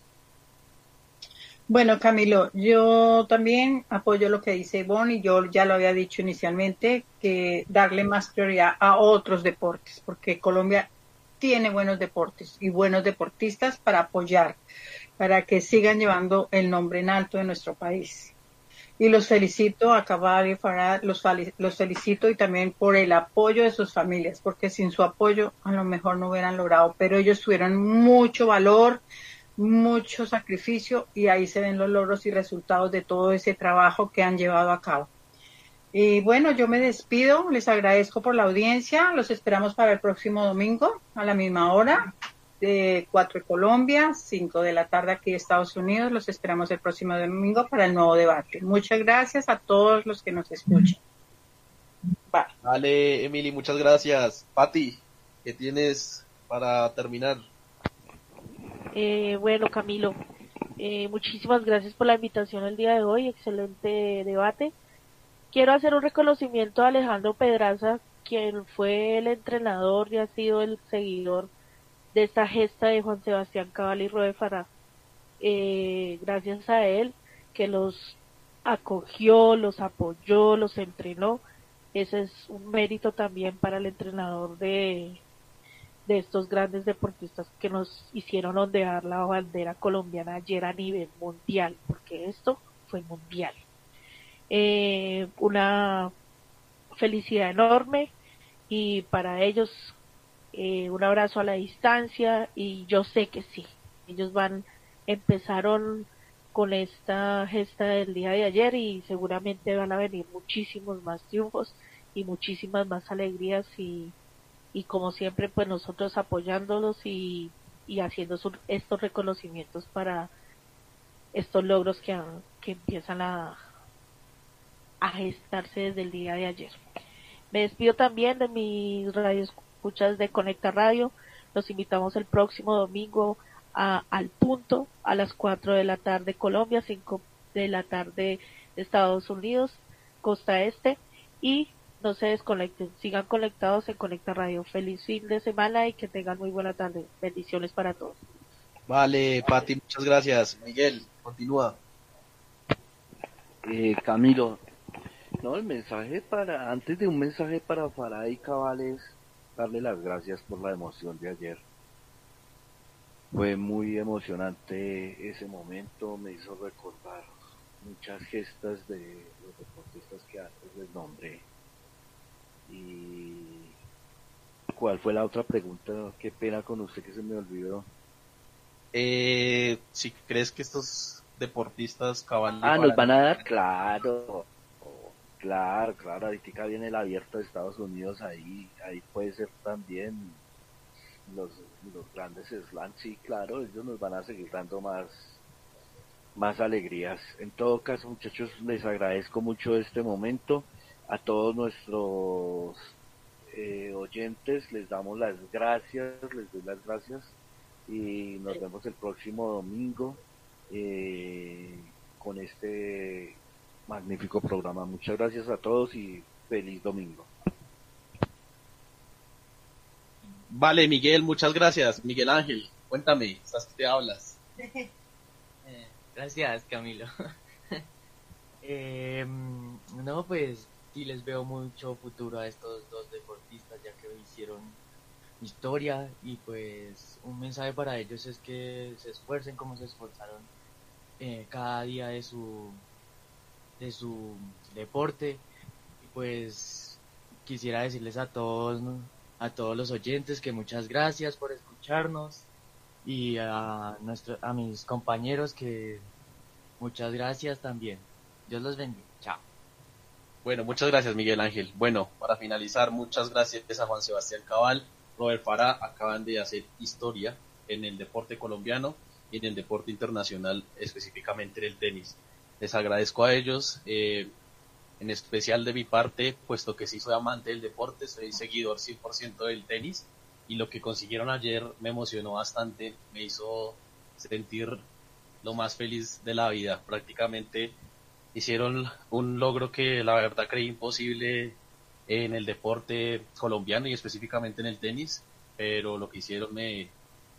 Bueno, Camilo, yo también apoyo lo que dice Ivonne y yo ya lo había dicho inicialmente, que darle más prioridad a otros deportes, porque Colombia tiene buenos deportes y buenos deportistas para apoyar, para que sigan llevando el nombre en alto de nuestro país y los felicito a y Farad, los, los felicito y también por el apoyo de sus familias, porque sin su apoyo a lo mejor no hubieran logrado, pero ellos tuvieron mucho valor, mucho sacrificio y ahí se ven los logros y resultados de todo ese trabajo que han llevado a cabo. Y bueno, yo me despido, les agradezco por la audiencia, los esperamos para el próximo domingo a la misma hora de 4 de Colombia, 5 de la tarde aquí de Estados Unidos. Los esperamos el próximo domingo para el nuevo debate. Muchas gracias a todos los que nos escuchan. Vale, vale Emily, muchas gracias. Patti, ¿qué tienes para terminar? Eh, bueno, Camilo, eh, muchísimas gracias por la invitación el día de hoy. Excelente debate. Quiero hacer un reconocimiento a Alejandro Pedraza, quien fue el entrenador y ha sido el seguidor de esta gesta de Juan Sebastián Cabal y Farah. Eh, gracias a él que los acogió, los apoyó, los entrenó. Ese es un mérito también para el entrenador de, de estos grandes deportistas que nos hicieron ondear la bandera colombiana ayer a nivel mundial, porque esto fue mundial. Eh, una felicidad enorme y para ellos eh, un abrazo a la distancia y yo sé que sí, ellos van, empezaron con esta gesta del día de ayer y seguramente van a venir muchísimos más triunfos y muchísimas más alegrías y, y como siempre pues nosotros apoyándolos y, y haciendo estos reconocimientos para estos logros que, que empiezan a, a gestarse desde el día de ayer. Me despido también de mis radios escuchas de Conecta Radio. Los invitamos el próximo domingo a, al punto a las 4 de la tarde Colombia, 5 de la tarde de Estados Unidos, costa este y no se desconecten, sigan conectados en Conecta Radio. Feliz fin de semana y que tengan muy buena tarde. Bendiciones para todos. Vale, Pati, muchas gracias. Miguel, continúa. Eh, Camilo, no, el mensaje para, antes de un mensaje para Farah y Cabales, darle las gracias por la emoción de ayer. fue muy emocionante ese momento, me hizo recordar muchas gestas de los deportistas que antes les nombré. Y ¿cuál fue la otra pregunta? Qué pena con usted que se me olvidó. Eh, si crees que estos deportistas cabal Ah, nos van a dar, claro, claro, claro, ahorita viene el abierto de Estados Unidos, ahí, ahí puede ser también los, los grandes slams, sí, claro, ellos nos van a seguir dando más, más alegrías. En todo caso, muchachos, les agradezco mucho este momento. A todos nuestros eh, oyentes les damos las gracias, les doy las gracias y nos vemos el próximo domingo eh, con este magnífico programa. Muchas gracias a todos y feliz domingo. Vale, Miguel, muchas gracias. Miguel Ángel, cuéntame, ¿estás que te hablas? Eh, gracias, Camilo. eh, no, pues sí les veo mucho futuro a estos dos deportistas ya que hicieron historia y pues un mensaje para ellos es que se esfuercen como se esforzaron eh, cada día de su de su deporte y pues quisiera decirles a todos a todos los oyentes que muchas gracias por escucharnos y a nuestro, a mis compañeros que muchas gracias también. Dios los bendiga. Chao. Bueno, muchas gracias Miguel Ángel. Bueno, para finalizar, muchas gracias a Juan Sebastián Cabal, Robert Farah, acaban de hacer historia en el deporte colombiano y en el deporte internacional, específicamente en el tenis. Les agradezco a ellos, eh, en especial de mi parte, puesto que sí soy amante del deporte, soy seguidor 100% del tenis y lo que consiguieron ayer me emocionó bastante, me hizo sentir lo más feliz de la vida. Prácticamente hicieron un logro que la verdad creí imposible en el deporte colombiano y específicamente en el tenis, pero lo que hicieron me,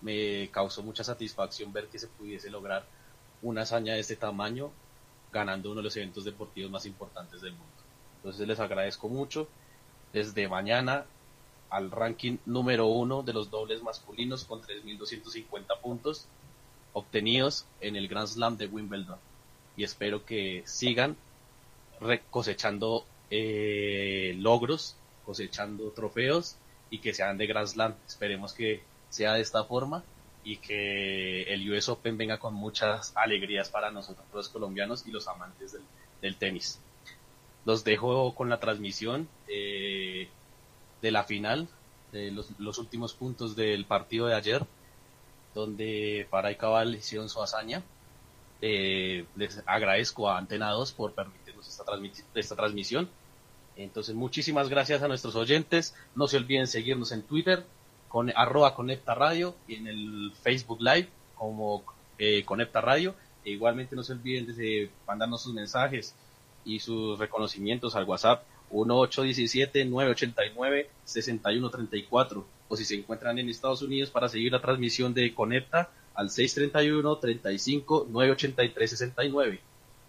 me causó mucha satisfacción ver que se pudiese lograr una hazaña de este tamaño ganando uno de los eventos deportivos más importantes del mundo. Entonces les agradezco mucho. Desde mañana al ranking número uno de los dobles masculinos con 3.250 puntos obtenidos en el Grand Slam de Wimbledon. Y espero que sigan cosechando eh, logros, cosechando trofeos y que sean de Grand Slam. Esperemos que sea de esta forma y que el US Open venga con muchas alegrías para nosotros los colombianos y los amantes del, del tenis. Los dejo con la transmisión eh, de la final, de los, los, últimos puntos del partido de ayer, donde Farah y Cabal hicieron su hazaña. Eh, les agradezco a Antenados por permitirnos esta, transmit esta transmisión. Entonces, muchísimas gracias a nuestros oyentes. No se olviden seguirnos en Twitter, con arroba Conecta Radio y en el Facebook Live como eh, Conecta Radio. E igualmente no se olviden de mandarnos sus mensajes y sus reconocimientos al WhatsApp 1817-989-6134 o si se encuentran en Estados Unidos para seguir la transmisión de Conecta al 631-35-983-69.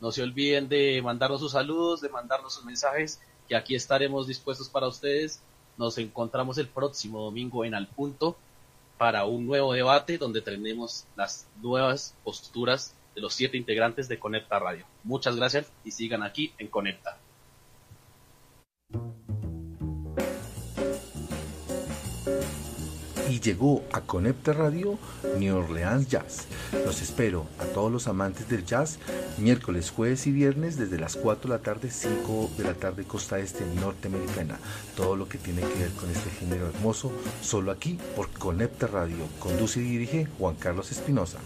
No se olviden de mandarnos sus saludos, de mandarnos sus mensajes, que aquí estaremos dispuestos para ustedes nos encontramos el próximo domingo en Al Punto para un nuevo debate donde tenemos las nuevas posturas de los siete integrantes de Conecta Radio. Muchas gracias y sigan aquí en Conecta. Llegó a Conecta Radio New Orleans Jazz. Los espero a todos los amantes del jazz miércoles, jueves y viernes desde las 4 de la tarde, 5 de la tarde costa este norteamericana. Todo lo que tiene que ver con este género hermoso, solo aquí por Conecta Radio. Conduce y dirige Juan Carlos Espinosa.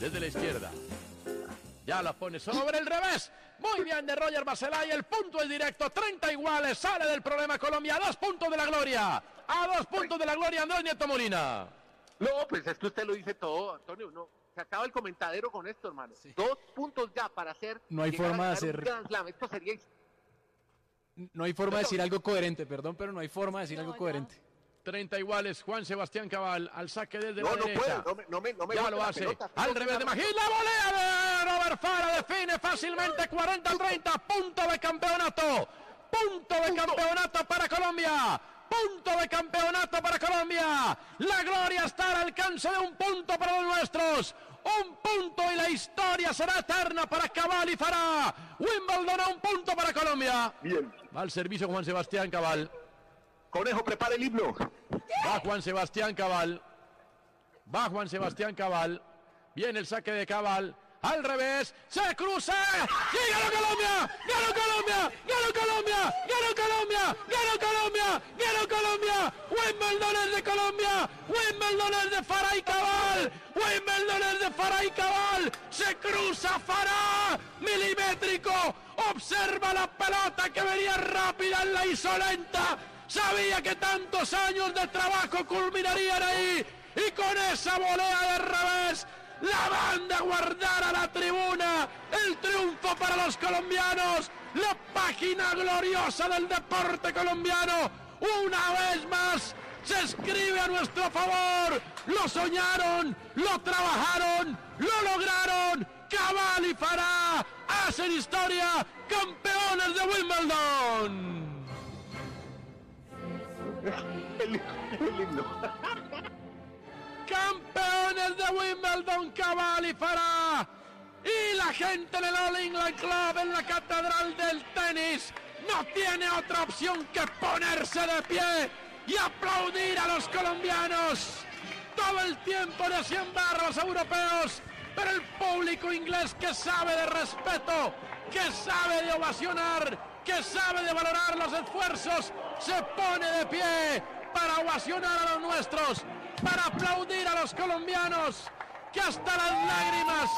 Desde la izquierda. Ya la pone sobre el revés. Muy bien de Roger Bacelay. El punto es directo. 30 iguales. Sale del problema Colombia. A dos puntos de la gloria. A dos puntos de la gloria Andrés Nieto Molina. No, pues es que usted lo dice todo, Antonio. No, se acaba el comentadero con esto, hermano. Sí. Dos puntos ya para hacer. No hay forma de hacer. Esto sería. No hay forma de decir algo coherente, perdón, pero no hay forma de decir no, algo coherente. 30 iguales, Juan Sebastián Cabal al saque desde no, la no derecha. Puede, no me, no me ya lo hace. Pelota, al revés de Magín, la volea de Robert Fara define fácilmente 40-30, punto de campeonato. Punto de campeonato para Colombia. punto de campeonato para Colombia. La gloria está al alcance de un punto para los nuestros. Un punto y la historia será eterna para Cabal y Farah. Wimbledon a un punto para Colombia. Bien. Va al servicio Juan Sebastián Cabal. Conejo, prepara el himno. Va Juan Sebastián Cabal. Va Juan Sebastián Cabal. Viene el saque de Cabal. Al revés. Se cruza. ¡Y ganó Colombia! ¡Ganó Colombia! ¡Ganó Colombia! ¡Ganó Colombia! ¡Ganó Colombia! ¡Ganó Colombia! Wimbledon es de Colombia. Wimbledon es de Farah y Cabal. Wimbledon es de Farah y Cabal. Se cruza Farah. Milimétrico. Observa la pelota que venía rápida. La hizo lenta. Sabía que tantos años de trabajo culminarían ahí. Y con esa volea de revés, la banda guardar a la tribuna. El triunfo para los colombianos. La página gloriosa del deporte colombiano. Una vez más se escribe a nuestro favor. Lo soñaron, lo trabajaron, lo lograron. Cabal y Farah hacen historia. Campeones de Wimbledon. El, el. Campeones de Wimbledon, Cabal y Farah. Y la gente del All England Club en la Catedral del Tenis no tiene otra opción que ponerse de pie y aplaudir a los colombianos. Todo el tiempo de 100 barros europeos, pero el público inglés que sabe de respeto, que sabe de ovacionar, que sabe de valorar los esfuerzos, se pone de pie para ovacionar a los nuestros, para aplaudir a los colombianos que hasta las lágrimas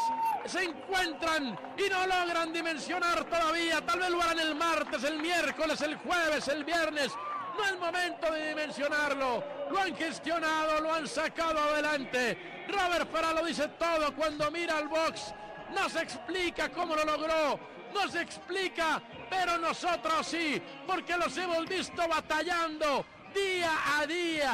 se encuentran y no logran dimensionar todavía. Tal vez lo harán el martes, el miércoles, el jueves, el viernes. No es momento de dimensionarlo. Lo han gestionado, lo han sacado adelante. Robert Farah lo dice todo cuando mira al box. No se explica cómo lo logró. No se explica, pero nosotros sí, porque los hemos visto batallando día a día.